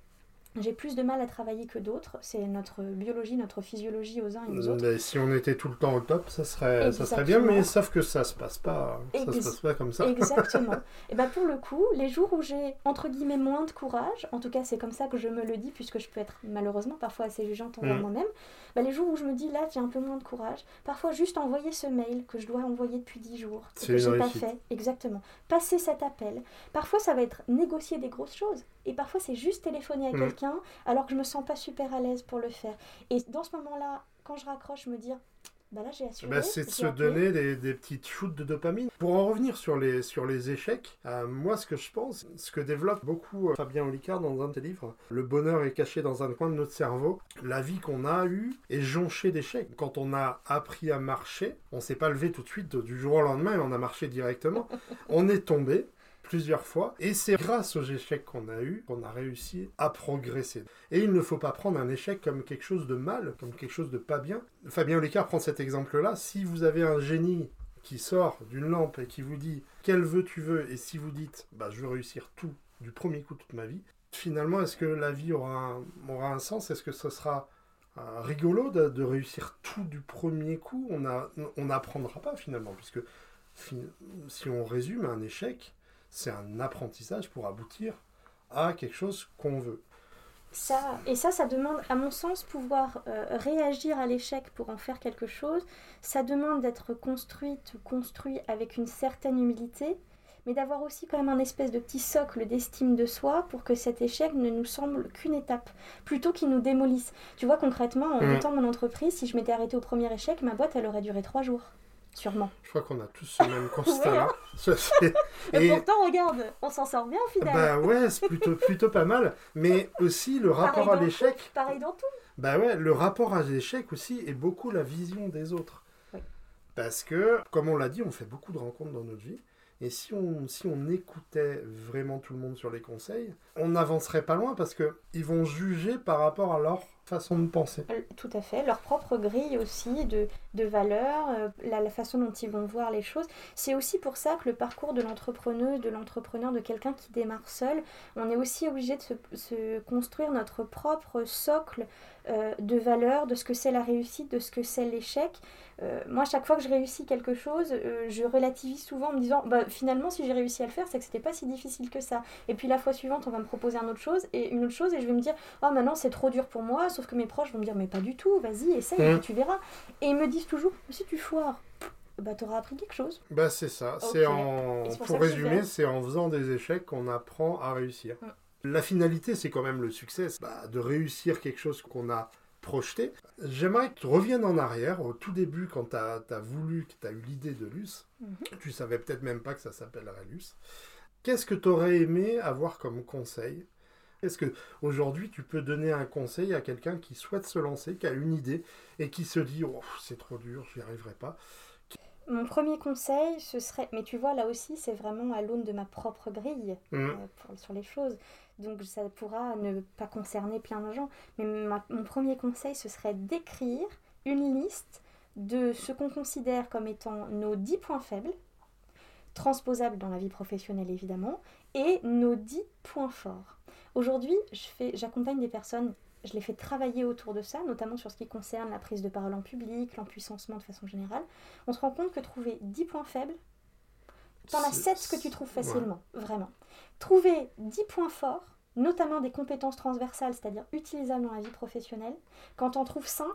j'ai plus de mal à travailler que d'autres, c'est notre biologie, notre physiologie aux uns et aux autres. Mais si on était tout le temps au top, ça serait, ça serait bien, mais sauf que ça se passe pas. Ça Ex- se passe pas comme ça. Exactement. Et ben pour le coup, les jours où j'ai entre guillemets moins de courage, en tout cas c'est comme ça que je me le dis puisque je peux être malheureusement parfois assez jugeante envers Mm. moi-même, ben, les jours où je me dis là j'ai un peu moins de courage, parfois juste envoyer ce mail que je dois envoyer depuis 10 jours et que j'ai pas fait, exactement. Passer cet appel. Parfois ça va être négocier des grosses choses et parfois c'est juste téléphoner à Mm. quelqu'un alors que je me sens pas super à l'aise pour le faire. Et dans ce moment-là, quand je raccroche, me dire bah là j'ai assuré. Bah, c'est de se appelé. donner des, des petites shoots de dopamine. Pour en revenir sur les, sur les échecs, euh, moi ce que je pense, ce que développe beaucoup euh, Fabien Olicard dans un de ses livres, le bonheur est caché dans un coin de notre cerveau. La vie qu'on a eue est jonchée d'échecs. Quand on a appris à marcher, on s'est pas levé tout de suite du jour au lendemain et on a marché directement. on est tombé plusieurs fois et c'est grâce aux échecs qu'on a eus qu'on a réussi à progresser. Et il ne faut pas prendre un échec comme quelque chose de mal, comme quelque chose de pas bien. Fabien Olicard prend cet exemple-là. Si vous avez un génie qui sort d'une lampe et qui vous dit quel vœu tu veux, et si vous dites bah, je veux réussir tout du premier coup toute ma vie, finalement est-ce que la vie aura un, aura un sens? Est-ce que ce sera euh, rigolo de, réussir tout du premier coup? On n'apprendra pas finalement, puisque si on résume un échec, c'est un apprentissage pour aboutir à quelque chose qu'on veut. Ça, et ça, ça demande, à mon sens, pouvoir euh, réagir à l'échec pour en faire quelque chose. Ça demande d'être construite ou construit avec une certaine humilité, mais d'avoir aussi quand même un espèce de petit socle d'estime de soi pour que cet échec ne nous semble qu'une étape, plutôt qu'il nous démolisse. Tu vois, concrètement, en Mm. montant mon entreprise, si je m'étais arrêtée au premier échec, ma boîte, elle aurait duré trois jours. Sûrement. Je crois qu'on a tous ce même constat-là. Et, pourtant, regarde, on s'en sort bien au final. Bah ouais, c'est plutôt, plutôt pas mal. Mais aussi le rapport Pareil à l'échec. Pareil dans tout. Bah ouais, le rapport à l'échec aussi est beaucoup la vision des autres. Oui. Parce que, comme on l'a dit, on fait beaucoup de rencontres dans notre vie. Et si on, si on écoutait vraiment tout le monde sur les conseils, on n'avancerait pas loin parce que ils vont juger par rapport à leur façon de penser. Euh, Tout à fait, leur propre grille aussi de, de valeurs, euh, la, façon dont ils vont voir les choses. C'est aussi pour ça que le parcours de l'entrepreneuse, de l'entrepreneur, de quelqu'un qui démarre seul, on est aussi obligé de se construire notre propre socle euh, de valeurs, de ce que c'est la réussite, de ce que c'est l'échec. Euh, moi, chaque fois que je réussis quelque chose, euh, je relativise souvent en me disant, bah, finalement, si j'ai réussi à le faire, c'est que c'était pas si difficile que ça. Et puis la fois suivante, on va me proposer une autre chose, et une autre chose, et je vais me dire, oh maintenant c'est trop dur pour moi, sauf que mes proches vont me dire, mais pas du tout, vas-y, essaye, Mm. et tu verras. Et ils me disent toujours, si tu foires, bah t'auras appris quelque chose. Bah c'est ça. C'est en, pour résumer, c'est en faisant des échecs qu'on apprend à réussir. Mm. La finalité, c'est quand même le succès, bah, de réussir quelque chose qu'on a projeté. J'aimerais que tu reviennes en arrière, au tout début, quand tu as, voulu, que tu as eu l'idée de Luce. Mhm. Tu savais peut-être même pas que ça s'appellerait Luce. Qu'est-ce que tu aurais aimé avoir comme conseil? Est-ce que aujourd'hui tu peux donner un conseil à quelqu'un qui souhaite se lancer, qui a une idée et qui se dit oh, c'est trop dur, j'y arriverai pas? Mon premier conseil, ce serait, mais tu vois, là aussi, c'est vraiment à l'aune de ma propre grille. Mm. euh, pour- sur les choses. Donc ça pourra ne pas concerner plein de gens. Mais ma- mon premier conseil, ce serait d'écrire une liste de ce qu'on considère comme étant nos 10 points faibles, transposables dans la vie professionnelle évidemment, et nos 10 points forts. Aujourd'hui, j'accompagne des personnes, je les fais travailler autour de ça, notamment sur ce qui concerne la prise de parole en public, l'empuissancement de façon générale. On se rend compte que trouver 10 points faibles, T'en as C'est- 7 que tu trouves ouais. facilement, vraiment. Trouver 10 points forts, notamment des compétences transversales, c'est-à-dire utilisables dans la vie professionnelle. Quand t'en trouves 5,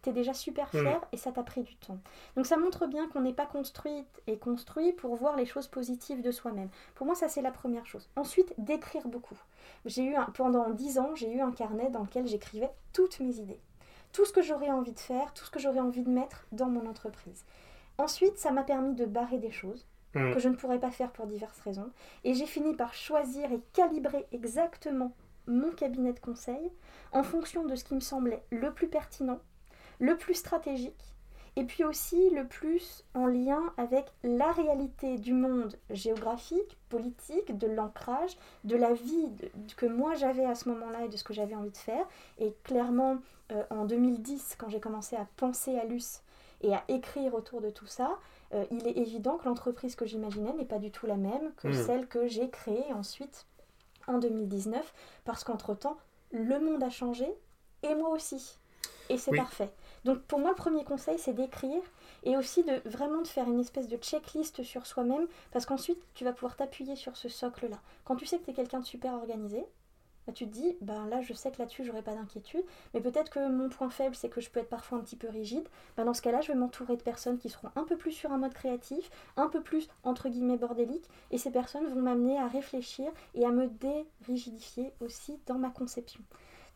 t'es déjà super fier et ça t'a pris du temps. Donc ça montre bien qu'on n'est pas construite et construit pour voir les choses positives de soi-même. Pour moi, ça c'est la première chose. Ensuite, d'écrire beaucoup. J'ai eu un, pendant 10 ans, j'ai eu un carnet dans lequel j'écrivais toutes mes idées. Tout ce que j'aurais envie de faire, tout ce que j'aurais envie de mettre dans mon entreprise. Ensuite, ça m'a permis de barrer des choses Mm. que je ne pourrais pas faire pour diverses raisons. Et j'ai fini par choisir et calibrer exactement mon cabinet de conseil en fonction de ce qui me semblait le plus pertinent, le plus stratégique, et puis aussi le plus en lien avec la réalité du monde géographique, politique, de l'ancrage, de la vie de- que moi j'avais à ce moment-là et de ce que j'avais envie de faire. Et clairement, euh, en 2010, quand j'ai commencé à penser à Luce et à écrire autour de tout ça, euh, il est évident que l'entreprise que j'imaginais n'est pas du tout la même que Mm. celle que j'ai créée ensuite en 2019, parce qu'entre-temps, le monde a changé et moi aussi. Et c'est Oui. parfait. Donc pour moi, le premier conseil, c'est d'écrire et aussi de vraiment de faire une espèce de checklist sur soi-même, parce qu'ensuite, tu vas pouvoir t'appuyer sur ce socle-là. Quand tu sais que tu es quelqu'un de super organisé, bah, tu te dis, ben là, je sais que là-dessus, j'aurai pas d'inquiétude, mais peut-être que mon point faible, c'est que je peux être parfois un petit peu rigide. Ben, dans ce cas-là, je vais m'entourer de personnes qui seront un peu plus sur un mode créatif, un peu plus, entre guillemets, bordélique, et ces personnes vont m'amener à réfléchir et à me dérigidifier aussi dans ma conception.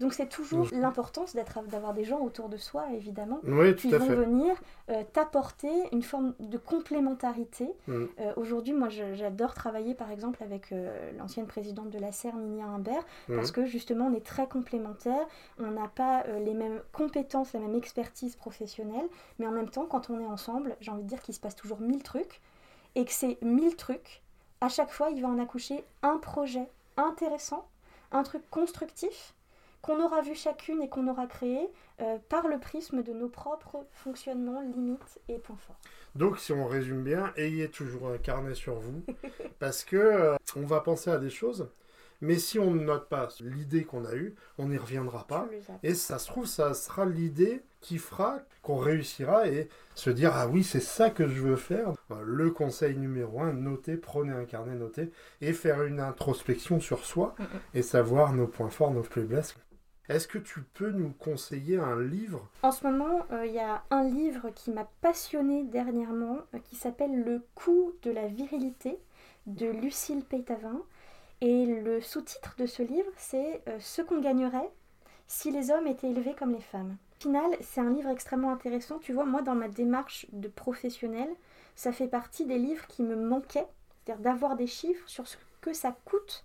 Donc c'est toujours l'importance d'être, d'avoir des gens autour de soi, évidemment, Oui, qui vont fait. venir euh, t'apporter une forme de complémentarité. Mm. Euh, Aujourd'hui, moi, j'adore travailler, par exemple, avec euh, l'ancienne présidente de la CER, Ninia Imbert, Mm. parce que justement, on est très complémentaires, on n'a pas les mêmes compétences, la même expertise professionnelle, mais en même temps, quand on est ensemble, j'ai envie de dire qu'il se passe toujours mille trucs, et que ces mille trucs, à chaque fois, il va en accoucher un projet intéressant, un truc constructif, qu'on aura vu chacune et qu'on aura créé euh, par le prisme de nos propres fonctionnements, limites et points forts. Donc, si on résume bien, ayez toujours un carnet sur vous, parce que euh, on va penser à des choses, mais si on ne note pas l'idée qu'on a eue, on n'y reviendra pas. Et ça se trouve, ça sera l'idée qui fera qu'on réussira et se dire ah oui c'est ça que je veux faire. Le conseil numéro un, notez, prenez un carnet, notez et faire une introspection sur soi Mhm. et savoir nos points forts, nos faiblesses. Est-ce que tu peux nous conseiller un livre? En ce moment, euh, il y a un livre qui m'a passionné dernièrement, euh, qui s'appelle Le coup de la virilité de Lucille Peytavin. Et le sous-titre de ce livre, c'est euh, Ce qu'on gagnerait si les hommes étaient élevés comme les femmes. Au final, c'est un livre extrêmement intéressant. Tu vois, moi, dans ma démarche de professionnel, ça fait partie des livres qui me manquaient, c'est-à-dire d'avoir des chiffres sur ce que ça coûte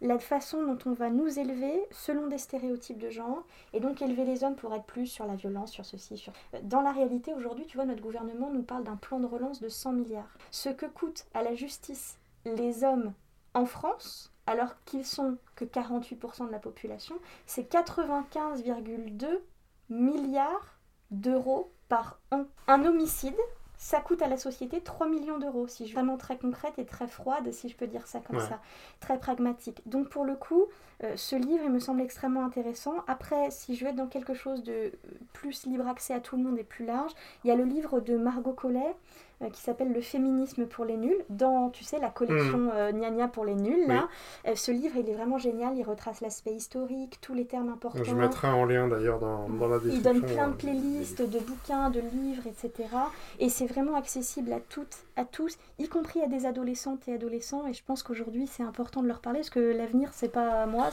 la façon dont on va nous élever selon des stéréotypes de genre et donc élever les hommes pour être plus sur la violence, sur ceci, sur... Dans la réalité, aujourd'hui, tu vois, notre gouvernement nous parle d'un plan de relance de 100 milliards. Ce que coûtent à la justice les hommes en France, alors qu'ils sont que 48% de la population, c'est 95,2 milliards d'euros par an. Un homicide, ça coûte à la société 3 millions d'euros, si je suis vraiment très concrète et très froide, si je peux dire ça comme Ouais. ça, très pragmatique. Donc pour le coup, euh, ce livre, il me semble extrêmement intéressant. Après, si je veux être dans quelque chose de euh, plus libre accès à tout le monde et plus large, il y a le livre de Margot Collet euh, qui s'appelle Le féminisme pour les nuls, dans, tu sais, la collection euh, Gna Gna pour les nuls. Là. Euh, ce livre, il est vraiment génial, il retrace l'aspect historique, tous les termes importants. Je mettrai en lien d'ailleurs dans, dans la Il description. donne plein de euh, playlists, de bouquins, de livres, etc. Et c'est vraiment accessible à toutes, à tous, y compris à des adolescentes et adolescents. Et je pense qu'aujourd'hui, c'est important de leur parler parce que l'avenir, c'est pas moi.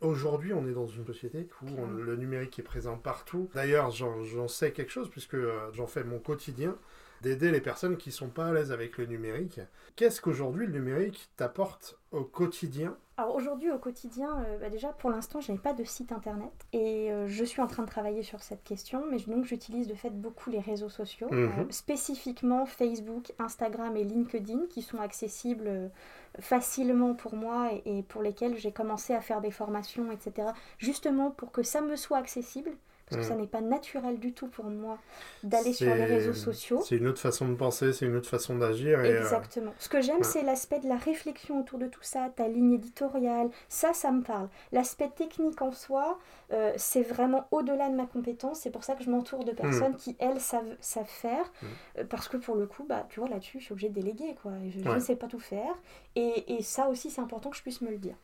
Aujourd'hui, on est dans une société où on- le numérique est présent partout. D'ailleurs, j'en sais quelque chose puisque euh, j'en fais mon quotidien d'aider les personnes qui sont pas à l'aise avec le numérique. Qu'est-ce qu'aujourd'hui le numérique t'apporte au quotidien Alors aujourd'hui, au quotidien, euh, bah déjà pour l'instant, je n'ai pas de site internet et euh, je suis en train de travailler sur cette question, mais donc j'utilise de fait beaucoup les réseaux sociaux, Mhm. euh, spécifiquement Facebook, Instagram et LinkedIn, qui sont accessibles facilement pour moi et, et pour lesquels j'ai commencé à faire des formations, etc. Justement pour que ça me soit accessible. Parce que ça n'est pas naturel du tout pour moi d'aller sur les réseaux sociaux. C'est une autre façon de penser, c'est une autre façon d'agir. euh, Exactement. Ce que j'aime, ouais. c'est l'aspect de la réflexion autour de tout ça, ta ligne éditoriale. Ça, ça me parle. L'aspect technique en soi, euh, c'est vraiment au-delà de ma compétence. C'est pour ça que je m'entoure de personnes qui, elles, savent, savent faire. Mm. Euh, parce que pour le coup, bah, tu vois, là-dessus, je suis obligée de déléguer. Quoi. Je, Ouais. ne sais pas tout faire. Et, et ça aussi, c'est important que je puisse me le dire.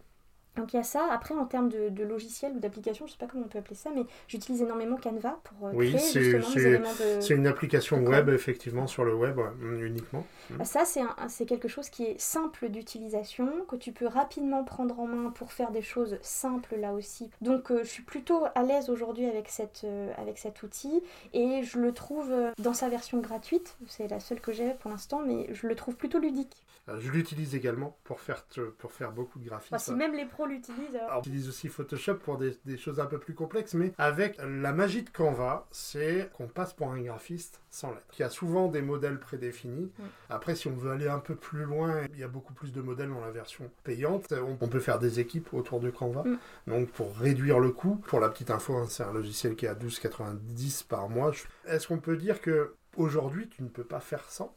Donc il y a ça. Après, en termes de, de logiciel ou d'application, je sais pas comment on peut appeler ça, mais j'utilise énormément Canva pour euh, Oui, créer c'est- justement des éléments de... C'est une application web, effectivement, sur le web ouais, uniquement. Ah, Ça, c'est quelque chose qui est simple d'utilisation, que tu peux rapidement prendre en main pour faire des choses simples là aussi. Donc, euh, je suis plutôt à l'aise aujourd'hui avec, cette, euh, avec cet outil et je le trouve dans sa version gratuite, c'est la seule que j'ai pour l'instant, mais je le trouve plutôt ludique. Euh, Je l'utilise également pour faire, te- pour faire beaucoup de graphismes. Enfin, si même les pros l'utilisent, alors- j'utilise aussi Photoshop pour des, des choses un peu plus complexes, mais avec la magie de Canva, c'est qu'on passe pour un graphiste sans lettres. Il y a souvent des modèles prédéfinis. Après, si on veut aller un peu plus loin, il y a beaucoup plus de modèles dans la version payante. On, on peut faire des équipes autour de Canva. Mm. Donc, pour réduire le coût, pour la petite info, hein, c'est un logiciel qui est à 12,90 par mois. Est-ce qu'on peut dire que aujourd'hui, tu ne peux pas faire sans?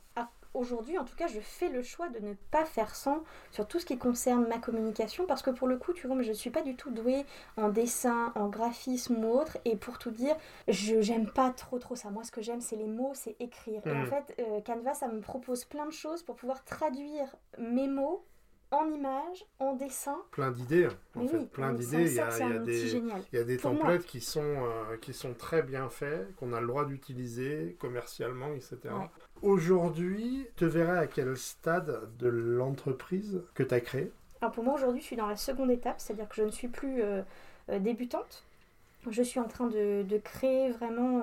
Aujourd'hui, en tout cas, je fais le choix de ne pas faire sans sur tout ce qui concerne ma communication parce que pour le coup, tu vois, je ne suis pas du tout douée en dessin, en graphisme ou autre. Et pour tout dire, je j'aime pas trop trop ça. Moi, ce que j'aime, c'est les mots, c'est écrire. Et en Mm. fait, euh, Canva, ça me propose plein de choses pour pouvoir traduire mes mots en images, en dessin. Plein d'idées, en Mais fait. oui, plein d'idées. Il il y a des... Il y a des moi. templates qui sont, euh, qui sont très bien faits, qu'on a le droit d'utiliser commercialement, etc. Ouais. Aujourd'hui, tu verrais à quel stade de l'entreprise que tu as créé Alors pour moi, aujourd'hui, je suis dans la seconde étape, c'est-à-dire que je ne suis plus euh, euh, débutante. Je suis en train de, créer vraiment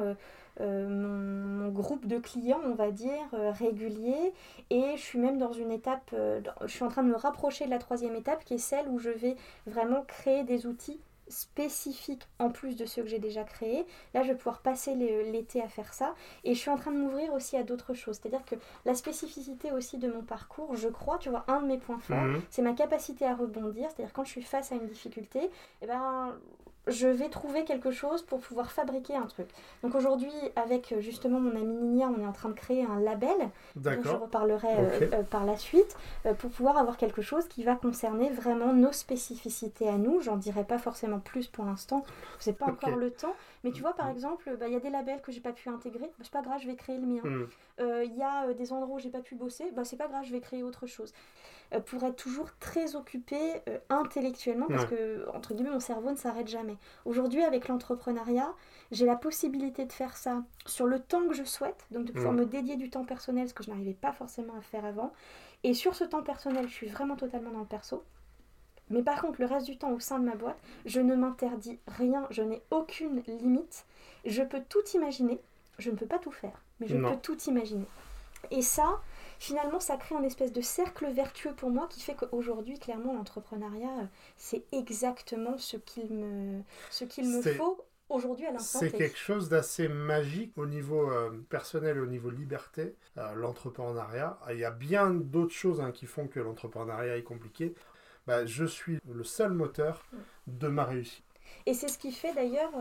mon, groupe de clients, on va dire, régulier. Et je suis même dans une étape, je suis en train de me rapprocher de la troisième étape qui est celle où je vais vraiment créer des outils spécifiques en plus de ceux que j'ai déjà créés. Là, je vais pouvoir passer l'été à faire ça. Et je suis en train de m'ouvrir aussi à d'autres choses. C'est-à-dire que la spécificité aussi de mon parcours, je crois, tu vois, un de mes points forts, mhm. c'est ma capacité à rebondir. C'est-à-dire quand je suis face à une difficulté, eh ben, je vais trouver quelque chose pour pouvoir fabriquer un truc. Donc aujourd'hui, avec euh, justement mon ami Ninia, on est en train de créer un label, dont je reparlerai euh, euh, par la suite, pour pouvoir avoir quelque chose qui va concerner vraiment nos spécificités à nous. J'en dirai pas forcément plus pour l'instant, c'est pas encore le temps. Mais tu vois, par exemple, bah, il y a des labels que j'ai pas pu intégrer, bah, c'est pas grave, je vais créer le mien. Hmm. Il y a des endroits où j'ai pas pu bosser, bah, c'est pas grave, je vais créer autre chose. pour être toujours très occupé intellectuellement, parce que, entre guillemets, mon cerveau ne s'arrête jamais. Aujourd'hui, avec l'entrepreneuriat, j'ai la possibilité de faire ça sur le temps que je souhaite, donc de pouvoir me dédier du temps personnel, ce que je n'arrivais pas forcément à faire avant. Et sur ce temps personnel, je suis vraiment totalement dans le perso. Mais par contre, le reste du temps au sein de ma boîte, je ne m'interdis rien, je n'ai aucune limite. Je peux tout imaginer, je ne peux pas tout faire, mais je peux tout imaginer. Et ça, finalement, ça crée un espèce de cercle vertueux pour moi qui fait qu'aujourd'hui, clairement, l'entrepreneuriat, euh, c'est exactement ce qu'il me, ce qu'il me faut aujourd'hui à l'instant C'est quelque chose d'assez magique au niveau euh, personnel, au niveau liberté, euh, l'entrepreneuriat. Il y a bien d'autres choses hein, qui font que l'entrepreneuriat est compliqué. Bah, je suis le seul moteur mm. de ma réussite. Et c'est ce qui fait d'ailleurs,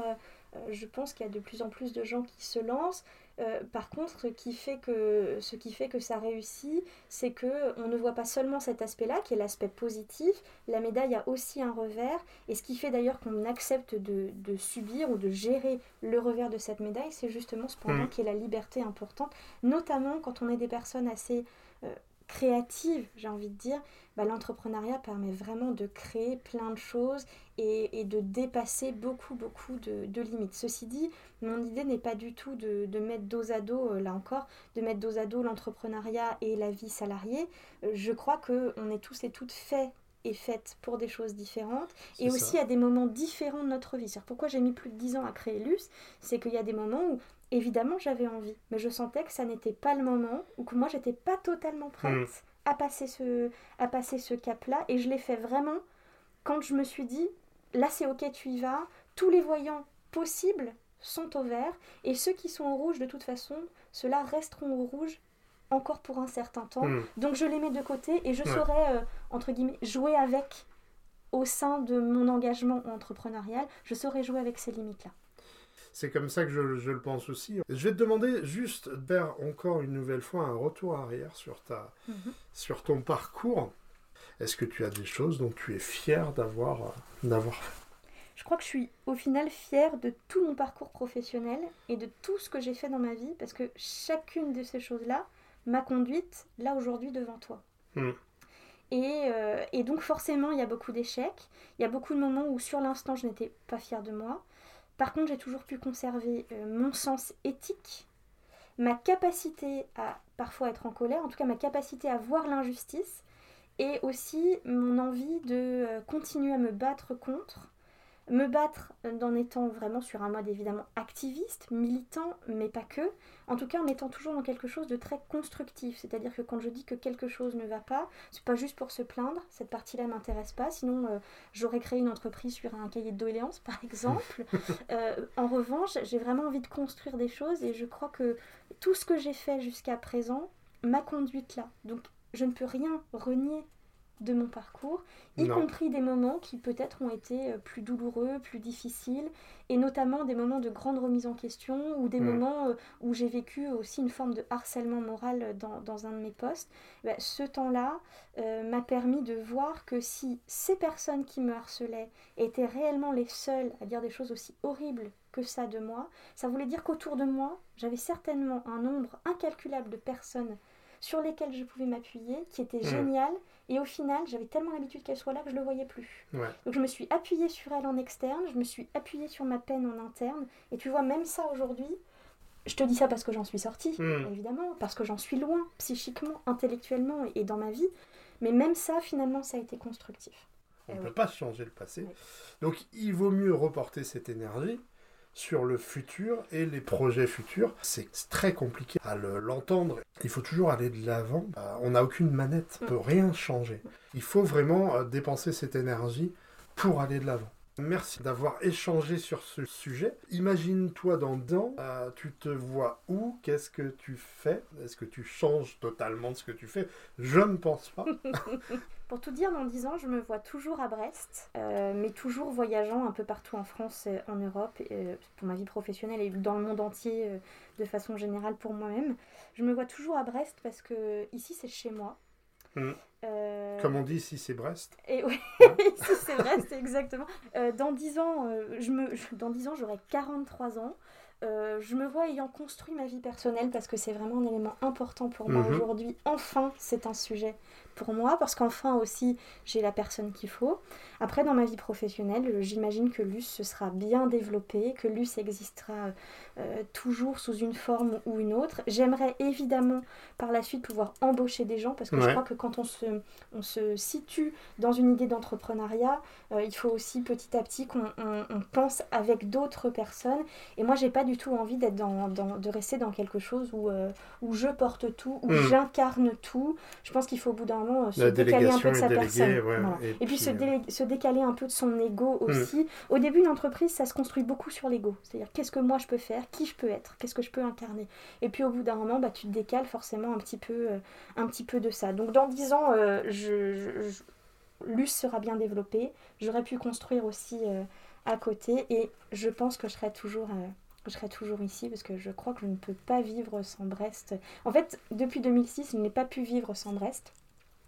je pense qu'il y a de plus en plus de gens qui se lancent. Euh, par contre, ce qui fait que, ce qui fait que ça réussit, c'est que on ne voit pas seulement cet aspect-là, qui est l'aspect positif. La médaille a aussi un revers, et ce qui fait d'ailleurs qu'on accepte de, subir ou de gérer le revers de cette médaille, c'est justement cependant mmh. qui est la liberté importante, notamment quand on est des personnes assez euh, créative, j'ai envie de dire, bah, l'entrepreneuriat permet vraiment de créer plein de choses et, de dépasser beaucoup, beaucoup de, limites. Ceci dit, mon idée n'est pas du tout de, mettre dos à dos, euh, là encore, de mettre dos à dos l'entrepreneuriat et la vie salariée. Euh, je crois qu'on est tous et toutes faits et faites pour des choses différentes. Et aussi à des moments différents de notre vie. C'est pourquoi j'ai mis plus de 10 ans à créer Luce, c'est qu'il y a des moments où évidemment j'avais envie, mais je sentais que ça n'était pas le moment ou que moi j'étais pas totalement prête hmm. à passer ce à passer ce cap-là. Et je l'ai fait vraiment quand je me suis dit là c'est OK, tu y vas, tous les voyants possibles sont au vert. Et ceux qui sont au rouge de toute façon, ceux-là resteront au rouge encore pour un certain temps. Hmm. Donc je les mets de côté et je saurais, euh, entre guillemets, jouer avec au sein de mon engagement entrepreneurial. Je saurais jouer avec ces limites-là. C'est comme ça que je, le pense aussi. Je vais te demander juste de encore une nouvelle fois un retour arrière sur, ta, mhm. sur ton parcours. Est-ce que tu as des choses dont tu es fier d'avoir euh, d'avoir fait? Je crois que je suis au final fière de tout mon parcours professionnel et de tout ce que j'ai fait dans ma vie parce que chacune de ces choses-là, ma conduite là aujourd'hui devant toi. Hmm. Euh, et, donc forcément, il y a beaucoup d'échecs. Il y a beaucoup de moments où sur l'instant, je n'étais pas fière de moi. Par contre, j'ai toujours pu conserver euh, mon sens éthique, ma capacité à parfois être en colère, en tout cas ma capacité à voir l'injustice, et aussi mon envie de euh, continuer à me battre contre me battre en étant vraiment sur un mode évidemment activiste, militant, mais pas que, en tout cas en étant toujours dans quelque chose de très constructif, c'est-à-dire que quand je dis que quelque chose ne va pas, c'est pas juste pour se plaindre, cette partie-là m'intéresse pas, sinon euh, j'aurais créé une entreprise sur un cahier de doléances par exemple. Euh, en revanche, j'ai vraiment envie de construire des choses et je crois que tout ce que j'ai fait jusqu'à présent m'a conduite là. Donc je ne peux rien renier de mon parcours, y compris des moments qui peut-être ont été euh, plus douloureux, plus difficiles, et notamment des moments de grande remise en question ou des mm. moments euh, où j'ai vécu aussi une forme de harcèlement moral dans, un de mes postes. Bah, ce temps-là euh, m'a permis de voir que si ces personnes qui me harcelaient étaient réellement les seules à dire des choses aussi horribles que ça de moi, ça voulait dire qu'autour de moi, j'avais certainement un nombre incalculable de personnes sur lesquelles je pouvais m'appuyer, qui étaient génial. géniales. Et au final, j'avais tellement l'habitude qu'elle soit là que je ne le voyais plus. Donc je me suis appuyée sur elle en externe, je me suis appuyée sur ma peine en interne. Et tu vois, même ça aujourd'hui, je te dis ça parce que j'en suis sortie, hmm. évidemment, parce que j'en suis loin, psychiquement, intellectuellement et dans ma vie. Mais même ça, finalement, ça a été constructif. On ne oui. peut pas changer le passé. Oui. Donc il vaut mieux reporter cette énergie sur le futur et les projets futurs. C'est très compliqué à le- l'entendre. Il faut toujours aller de l'avant. Euh, on n'a aucune manette, on peut rien changer. Il faut vraiment euh, dépenser cette énergie pour aller de l'avant. Merci d'avoir échangé sur ce sujet. Imagine-toi dans dedans, euh, tu te vois où? Qu'est-ce que tu fais? Est-ce que tu changes totalement de ce que tu fais? Je ne pense pas. Pour tout dire, dans 10 ans, je me vois toujours à Brest, euh, mais toujours voyageant un peu partout en France, euh, en Europe, euh, pour ma vie professionnelle et dans le monde entier euh, de façon générale pour moi-même. Je me vois toujours à Brest parce que ici c'est chez moi. Mm. Euh, Comme on dit ici, c'est Brest. Et oui, Hein ici c'est Brest, exactement. Euh, dans 10 ans, euh, je me, je- dans 10 ans, j'aurai 43 ans. Euh, je me vois ayant construit ma vie personnelle parce que c'est vraiment un élément important pour moi Mhm. aujourd'hui. Enfin, c'est un sujet pour moi parce qu'enfin aussi, j'ai la personne qu'il faut. Après, dans ma vie professionnelle, euh, j'imagine que l'US se sera bien développé, que l'US existera euh, toujours sous une forme ou une autre. J'aimerais évidemment par la suite pouvoir embaucher des gens parce que je crois que quand on se, on se situe dans une idée d'entrepreneuriat, euh, il faut aussi petit à petit qu'on on- on pense avec d'autres personnes. Et moi, j'ai pas du tout envie d'être dans, dans- de rester dans quelque chose où, euh, où je porte tout, où Mm. j'incarne tout. Je pense qu'il faut au bout d'un moment euh, se décaler un peu de sa déléguée, personne. ouais, Voilà. et Et, puis, se, puis, euh, se décaler un peu de son ego aussi. Au début, une entreprise, ça se construit beaucoup sur l'ego. C'est-à-dire qu'est-ce que moi je peux faire, qui je peux être, qu'est-ce que je peux incarner? Et puis au bout d'un moment, bah, tu te décales forcément un petit peu, un petit peu de ça. Donc dans 10 ans, je, je- je- l'US sera bien développé. J'aurais pu construire aussi euh, à côté. Et je pense que je serai toujours... euh, je serai toujours ici parce que je crois que je ne peux pas vivre sans Brest. En fait, depuis 2006, je n'ai pas pu vivre sans Brest.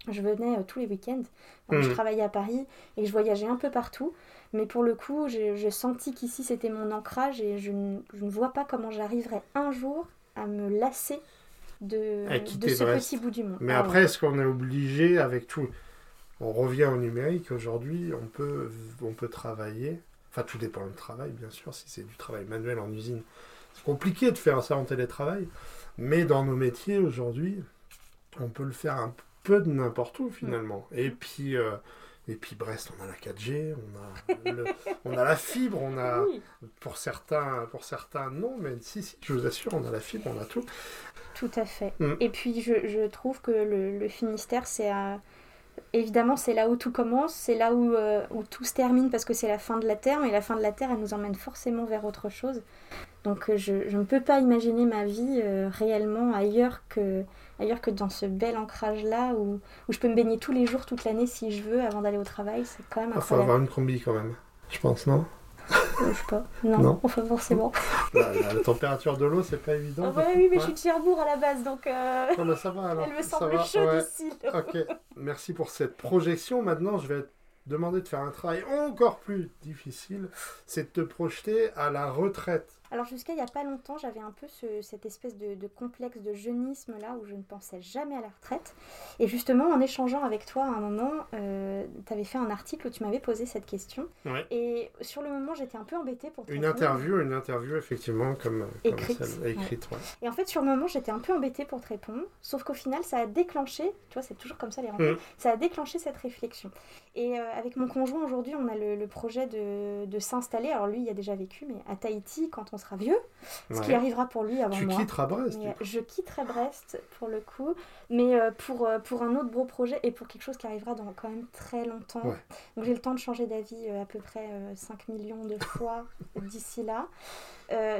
Je venais euh, tous les week-ends. Je Mhm. travaillais à Paris et je voyageais un peu partout. Mais pour le coup, j'ai senti qu'ici c'était mon ancrage et je, ne- je ne vois pas comment j'arriverais un jour à me lasser de, ce Brest. petit bout du monde. Mais Ah après, ouais. est-ce qu'on est obligé avec tout On revient au numérique aujourd'hui, on peut, on peut travailler. Enfin, tout dépend du travail, bien sûr. Si c'est du travail manuel en usine, c'est compliqué de faire ça en télétravail. Mais dans nos métiers aujourd'hui, on peut le faire un peu de n'importe où finalement. Et puis, euh, et puis Brest, on a la 4G, on a, le- on a la fibre, on a Oui, pour certains, pour certains non, mais si, si, je vous assure, on a la fibre, on a tout. tout à fait. Mm. Et puis je, je trouve que le, le Finistère, c'est à- évidemment c'est là où tout commence, c'est là où, euh, où tout se termine parce que c'est la fin de la Terre, mais la fin de la Terre, elle nous emmène forcément vers autre chose. Donc euh, je, je ne peux pas imaginer ma vie euh, réellement ailleurs que, ailleurs que dans ce bel ancrage-là où, où je peux me baigner tous les jours, toute l'année si je veux, avant d'aller au travail. C'est quand même Il faut incroyable. avoir une combi quand même. Je pense, non? Je sais pas. Non, Non. enfin forcément. la, la- la température de l'eau, c'est pas évident. Ah ouais, oui, mais je suis de Cherbourg à la base, donc euh, Non, mais ça va alors. elle me semble chaude ouais. ici. Ok, merci pour cette projection. Maintenant, je vais te demander de faire un travail encore plus difficile, c'est de te projeter à la retraite. Alors jusqu'à il n'y a pas longtemps, j'avais un peu ce- cette espèce de, de complexe de jeunisme là où je ne pensais jamais à la retraite. Et justement, en échangeant avec toi à un moment, tu avais fait un article où tu m'avais posé cette question. Ouais. Et sur le moment, j'étais un peu embêtée pour te Une répondre. interview, une interview effectivement comme, comme Écrite, celle écrite. ouais. Et en fait, sur le moment, j'étais un peu embêtée pour te répondre. Sauf qu'au final, ça a déclenché, tu vois, c'est toujours comme ça les rencontres, Mm. ça a déclenché cette réflexion. Et euh, avec mon conjoint aujourd'hui, on a le, le projet de, de s'installer. Alors lui, il a déjà vécu, mais à Tahiti quand on sera vieux. Ce qui arrivera pour lui avant Tu moi. quitteras Brest. Mais, je quitterai Brest pour le coup, mais euh, pour, euh, pour un autre gros projet et pour quelque chose qui arrivera dans quand même très longtemps. Ouais. Donc j'ai le temps de changer d'avis euh, à peu près euh, 5 millions de fois d'ici là.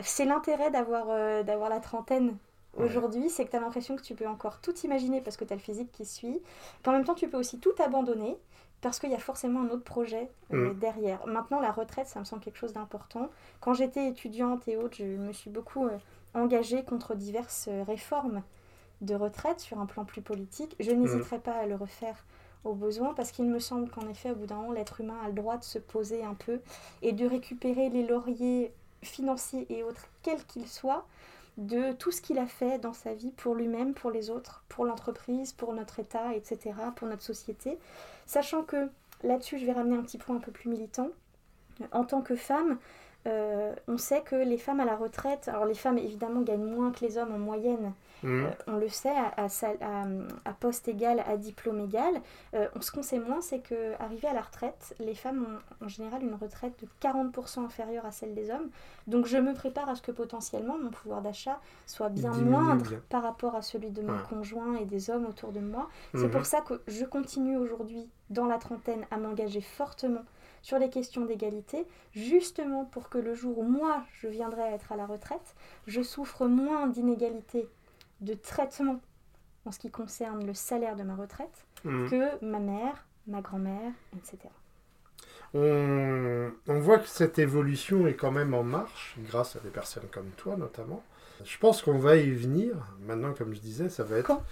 C'est l'intérêt d'avoir d'avoir la trentaine aujourd'hui, c'est que tu as l'impression que tu peux encore tout imaginer parce que tu as le physique qui suit. Qu'en même temps, tu peux aussi tout abandonner parce qu'il y a forcément un autre projet euh, Mm. derrière. Maintenant, la retraite, ça me semble quelque chose d'important. Quand j'étais étudiante et autres, je me suis beaucoup euh, engagée contre diverses euh, réformes de retraite sur un plan plus politique. Je n'hésiterai pas à le refaire au besoin parce qu'il me semble qu'en effet, au bout d'un moment, l'être humain a le droit de se poser un peu et de récupérer les lauriers financiers et autres, quels qu'ils soient, de tout ce qu'il a fait dans sa vie pour lui-même, pour les autres, pour l'entreprise, pour notre État, etc., pour notre société. Sachant que là-dessus, je vais ramener un petit point un peu plus militant. En tant que femme, euh, on sait que les femmes à la retraite, alors les femmes évidemment gagnent moins que les hommes en moyenne, Mmh. euh, on le sait, à, poste égal, à diplôme égal. Euh, ce qu'on sait moins, c'est que arrivé à la retraite, les femmes ont en général une retraite de 40% inférieure à celle des hommes. Donc je me prépare à ce que potentiellement mon pouvoir d'achat soit bien moindre bien. par rapport à celui de mon Ouais. conjoint et des hommes autour de moi. C'est Mhm. pour ça que je continue aujourd'hui, dans la trentaine, à m'engager fortement sur les questions d'égalité, justement pour que le jour où moi, je viendrai à être à la retraite, je souffre moins d'inégalité de traitement en ce qui concerne le salaire de ma retraite Mmh. que ma mère, ma grand-mère, etc. On, on voit que cette évolution est quand même en marche, grâce à des personnes comme toi notamment. Je pense qu'on va y venir. Maintenant, comme je disais, ça va être... Quand?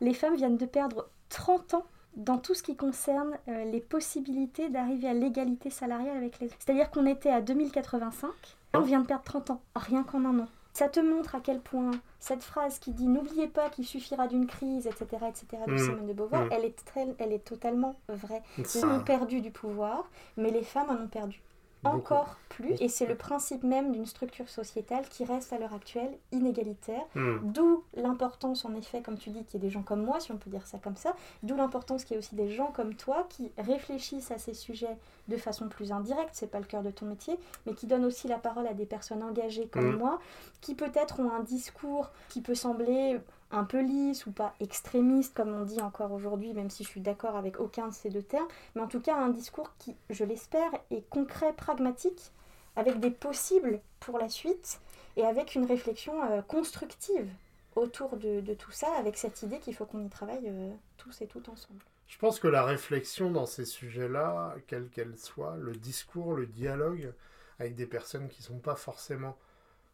Les femmes viennent de perdre 30 ans dans tout ce qui concerne euh, les possibilités d'arriver à l'égalité salariale avec les hommes. C'est-à-dire qu'on était à 2085, on vient de perdre 30 ans, rien qu'en un an. Ça te montre à quel point cette phrase qui dit n'oubliez pas qu'il suffira d'une crise, etc., etc., de. Simone de Beauvoir, Mm. elle, est très- elle est totalement vraie. Les hommes ont perdu du pouvoir, mais les femmes en ont perdu. Encore plus. Et c'est le principe même d'une structure sociétale qui reste à l'heure actuelle inégalitaire. Mmh. D'où l'importance, en effet, comme tu dis, qu'il y ait des gens comme moi, si on peut dire ça comme ça. D'où l'importance qu'il y ait aussi des gens comme toi qui réfléchissent à ces sujets de façon plus indirecte, c'est pas le cœur de ton métier, mais qui donnent aussi la parole à des personnes engagées comme Mhm. moi, qui peut-être ont un discours qui peut sembler un peu lisse ou pas extrémiste, comme on dit encore aujourd'hui, même si je suis d'accord avec aucun de ces deux termes, mais en tout cas un discours qui, je l'espère, est concret, pragmatique, avec des possibles pour la suite et avec une réflexion euh, constructive autour de, tout ça, avec cette idée qu'il faut qu'on y travaille euh, tous et toutes ensemble. Je pense que la réflexion dans ces sujets-là, quelle qu'elle soit, le discours, le dialogue avec des personnes qui sont pas forcément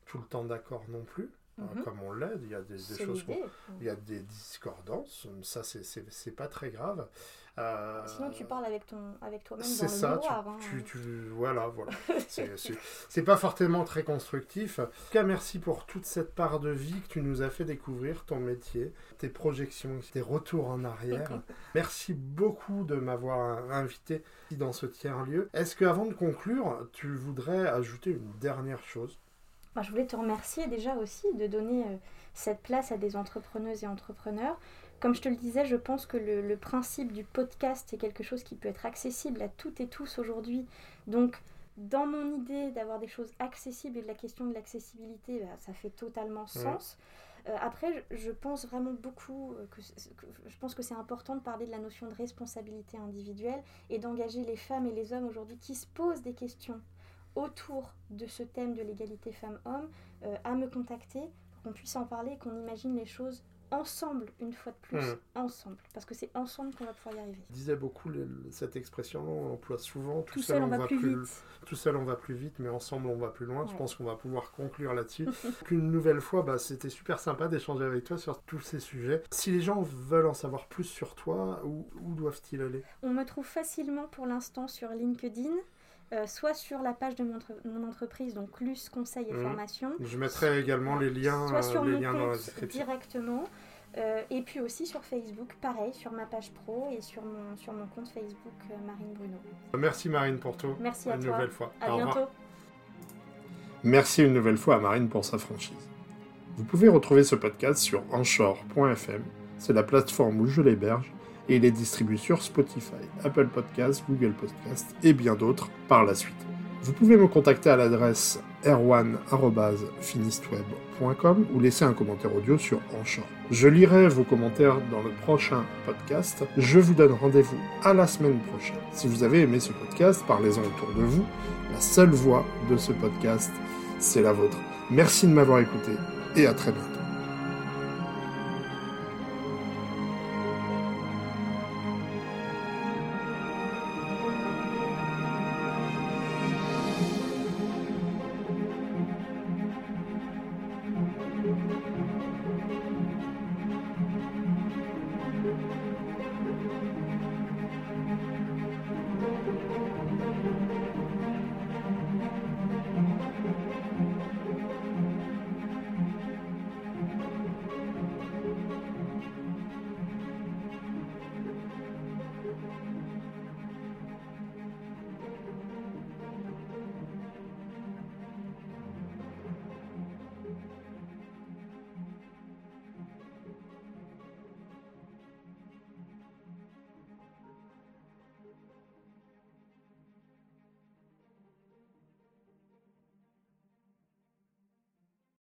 tout le temps d'accord non plus, euh, Mhm. comme on l'aide, il y a des, des choses, il y a des discordances, ça c'est- pas très grave. Euh, Sinon, tu parles avec, ton, avec toi-même dans le ça, tu, hein. tu, tu- voilà, voilà. C'est- pas forcément très constructif. En tout cas, merci pour toute cette part de vie que tu nous as fait découvrir, ton métier, tes projections, tes retours en arrière. merci beaucoup de m'avoir invité dans ce tiers-lieu. Est-ce qu'avant de conclure, tu voudrais ajouter une dernière chose? Moi, je voulais te remercier déjà aussi de donner euh, cette place à des entrepreneuses et entrepreneurs. Comme je te le disais, je pense que le, le principe du podcast est quelque chose qui peut être accessible à toutes et tous aujourd'hui. Donc, dans mon idée d'avoir des choses accessibles et de la question de l'accessibilité, bah, ça fait totalement sens. Euh, après, je, pense vraiment beaucoup euh, que, c'est- que- je pense que c'est important de parler de la notion de responsabilité individuelle et d'engager les femmes et les hommes aujourd'hui qui se posent des questions autour de ce thème de l'égalité femmes-hommes euh, à me contacter pour qu'on puisse en parler qu'on imagine les choses ensemble, une fois de plus, Mhm. ensemble. Parce que c'est ensemble qu'on va pouvoir y arriver. Je disais beaucoup cette expression, on l'emploie souvent. Tout, seul, on va plus vite. Tout seul, on va plus vite, mais ensemble, on va plus loin. Je pense qu'on va pouvoir conclure là-dessus. Une nouvelle fois, bah, c'était super sympa d'échanger avec toi sur tous ces sujets. Si les gens veulent en savoir plus sur toi, où, où doivent-ils aller? On me trouve facilement pour l'instant sur LinkedIn, euh, soit sur la page de mon, entre- mon entreprise, donc LUS Conseil et Mhm. Formation, Je mettrai également les liens, soit euh, sur les mon liens dans la compte description. directement. euh, et puis aussi sur Facebook, pareil, sur ma page pro et sur mon, sur mon compte Facebook Marine Bruno. Merci Marine pour tout. Merci à une toi. nouvelle fois. À Au revoir. bientôt. Merci une nouvelle fois à Marine pour sa franchise. Vous pouvez retrouver ce podcast sur anchor.fm, c'est la plateforme où je l'héberge, et il est distribué sur Spotify, Apple Podcasts, Google Podcasts et bien d'autres par la suite. Vous pouvez me contacter à l'adresse r1.finistweb.com ou laisser un commentaire audio sur Anchor. Je lirai vos commentaires dans le prochain podcast. Je vous donne rendez-vous à la semaine prochaine. Si vous avez aimé ce podcast, parlez-en autour de vous. La seule voix de ce podcast, c'est la vôtre. Merci de m'avoir écouté et à très bientôt.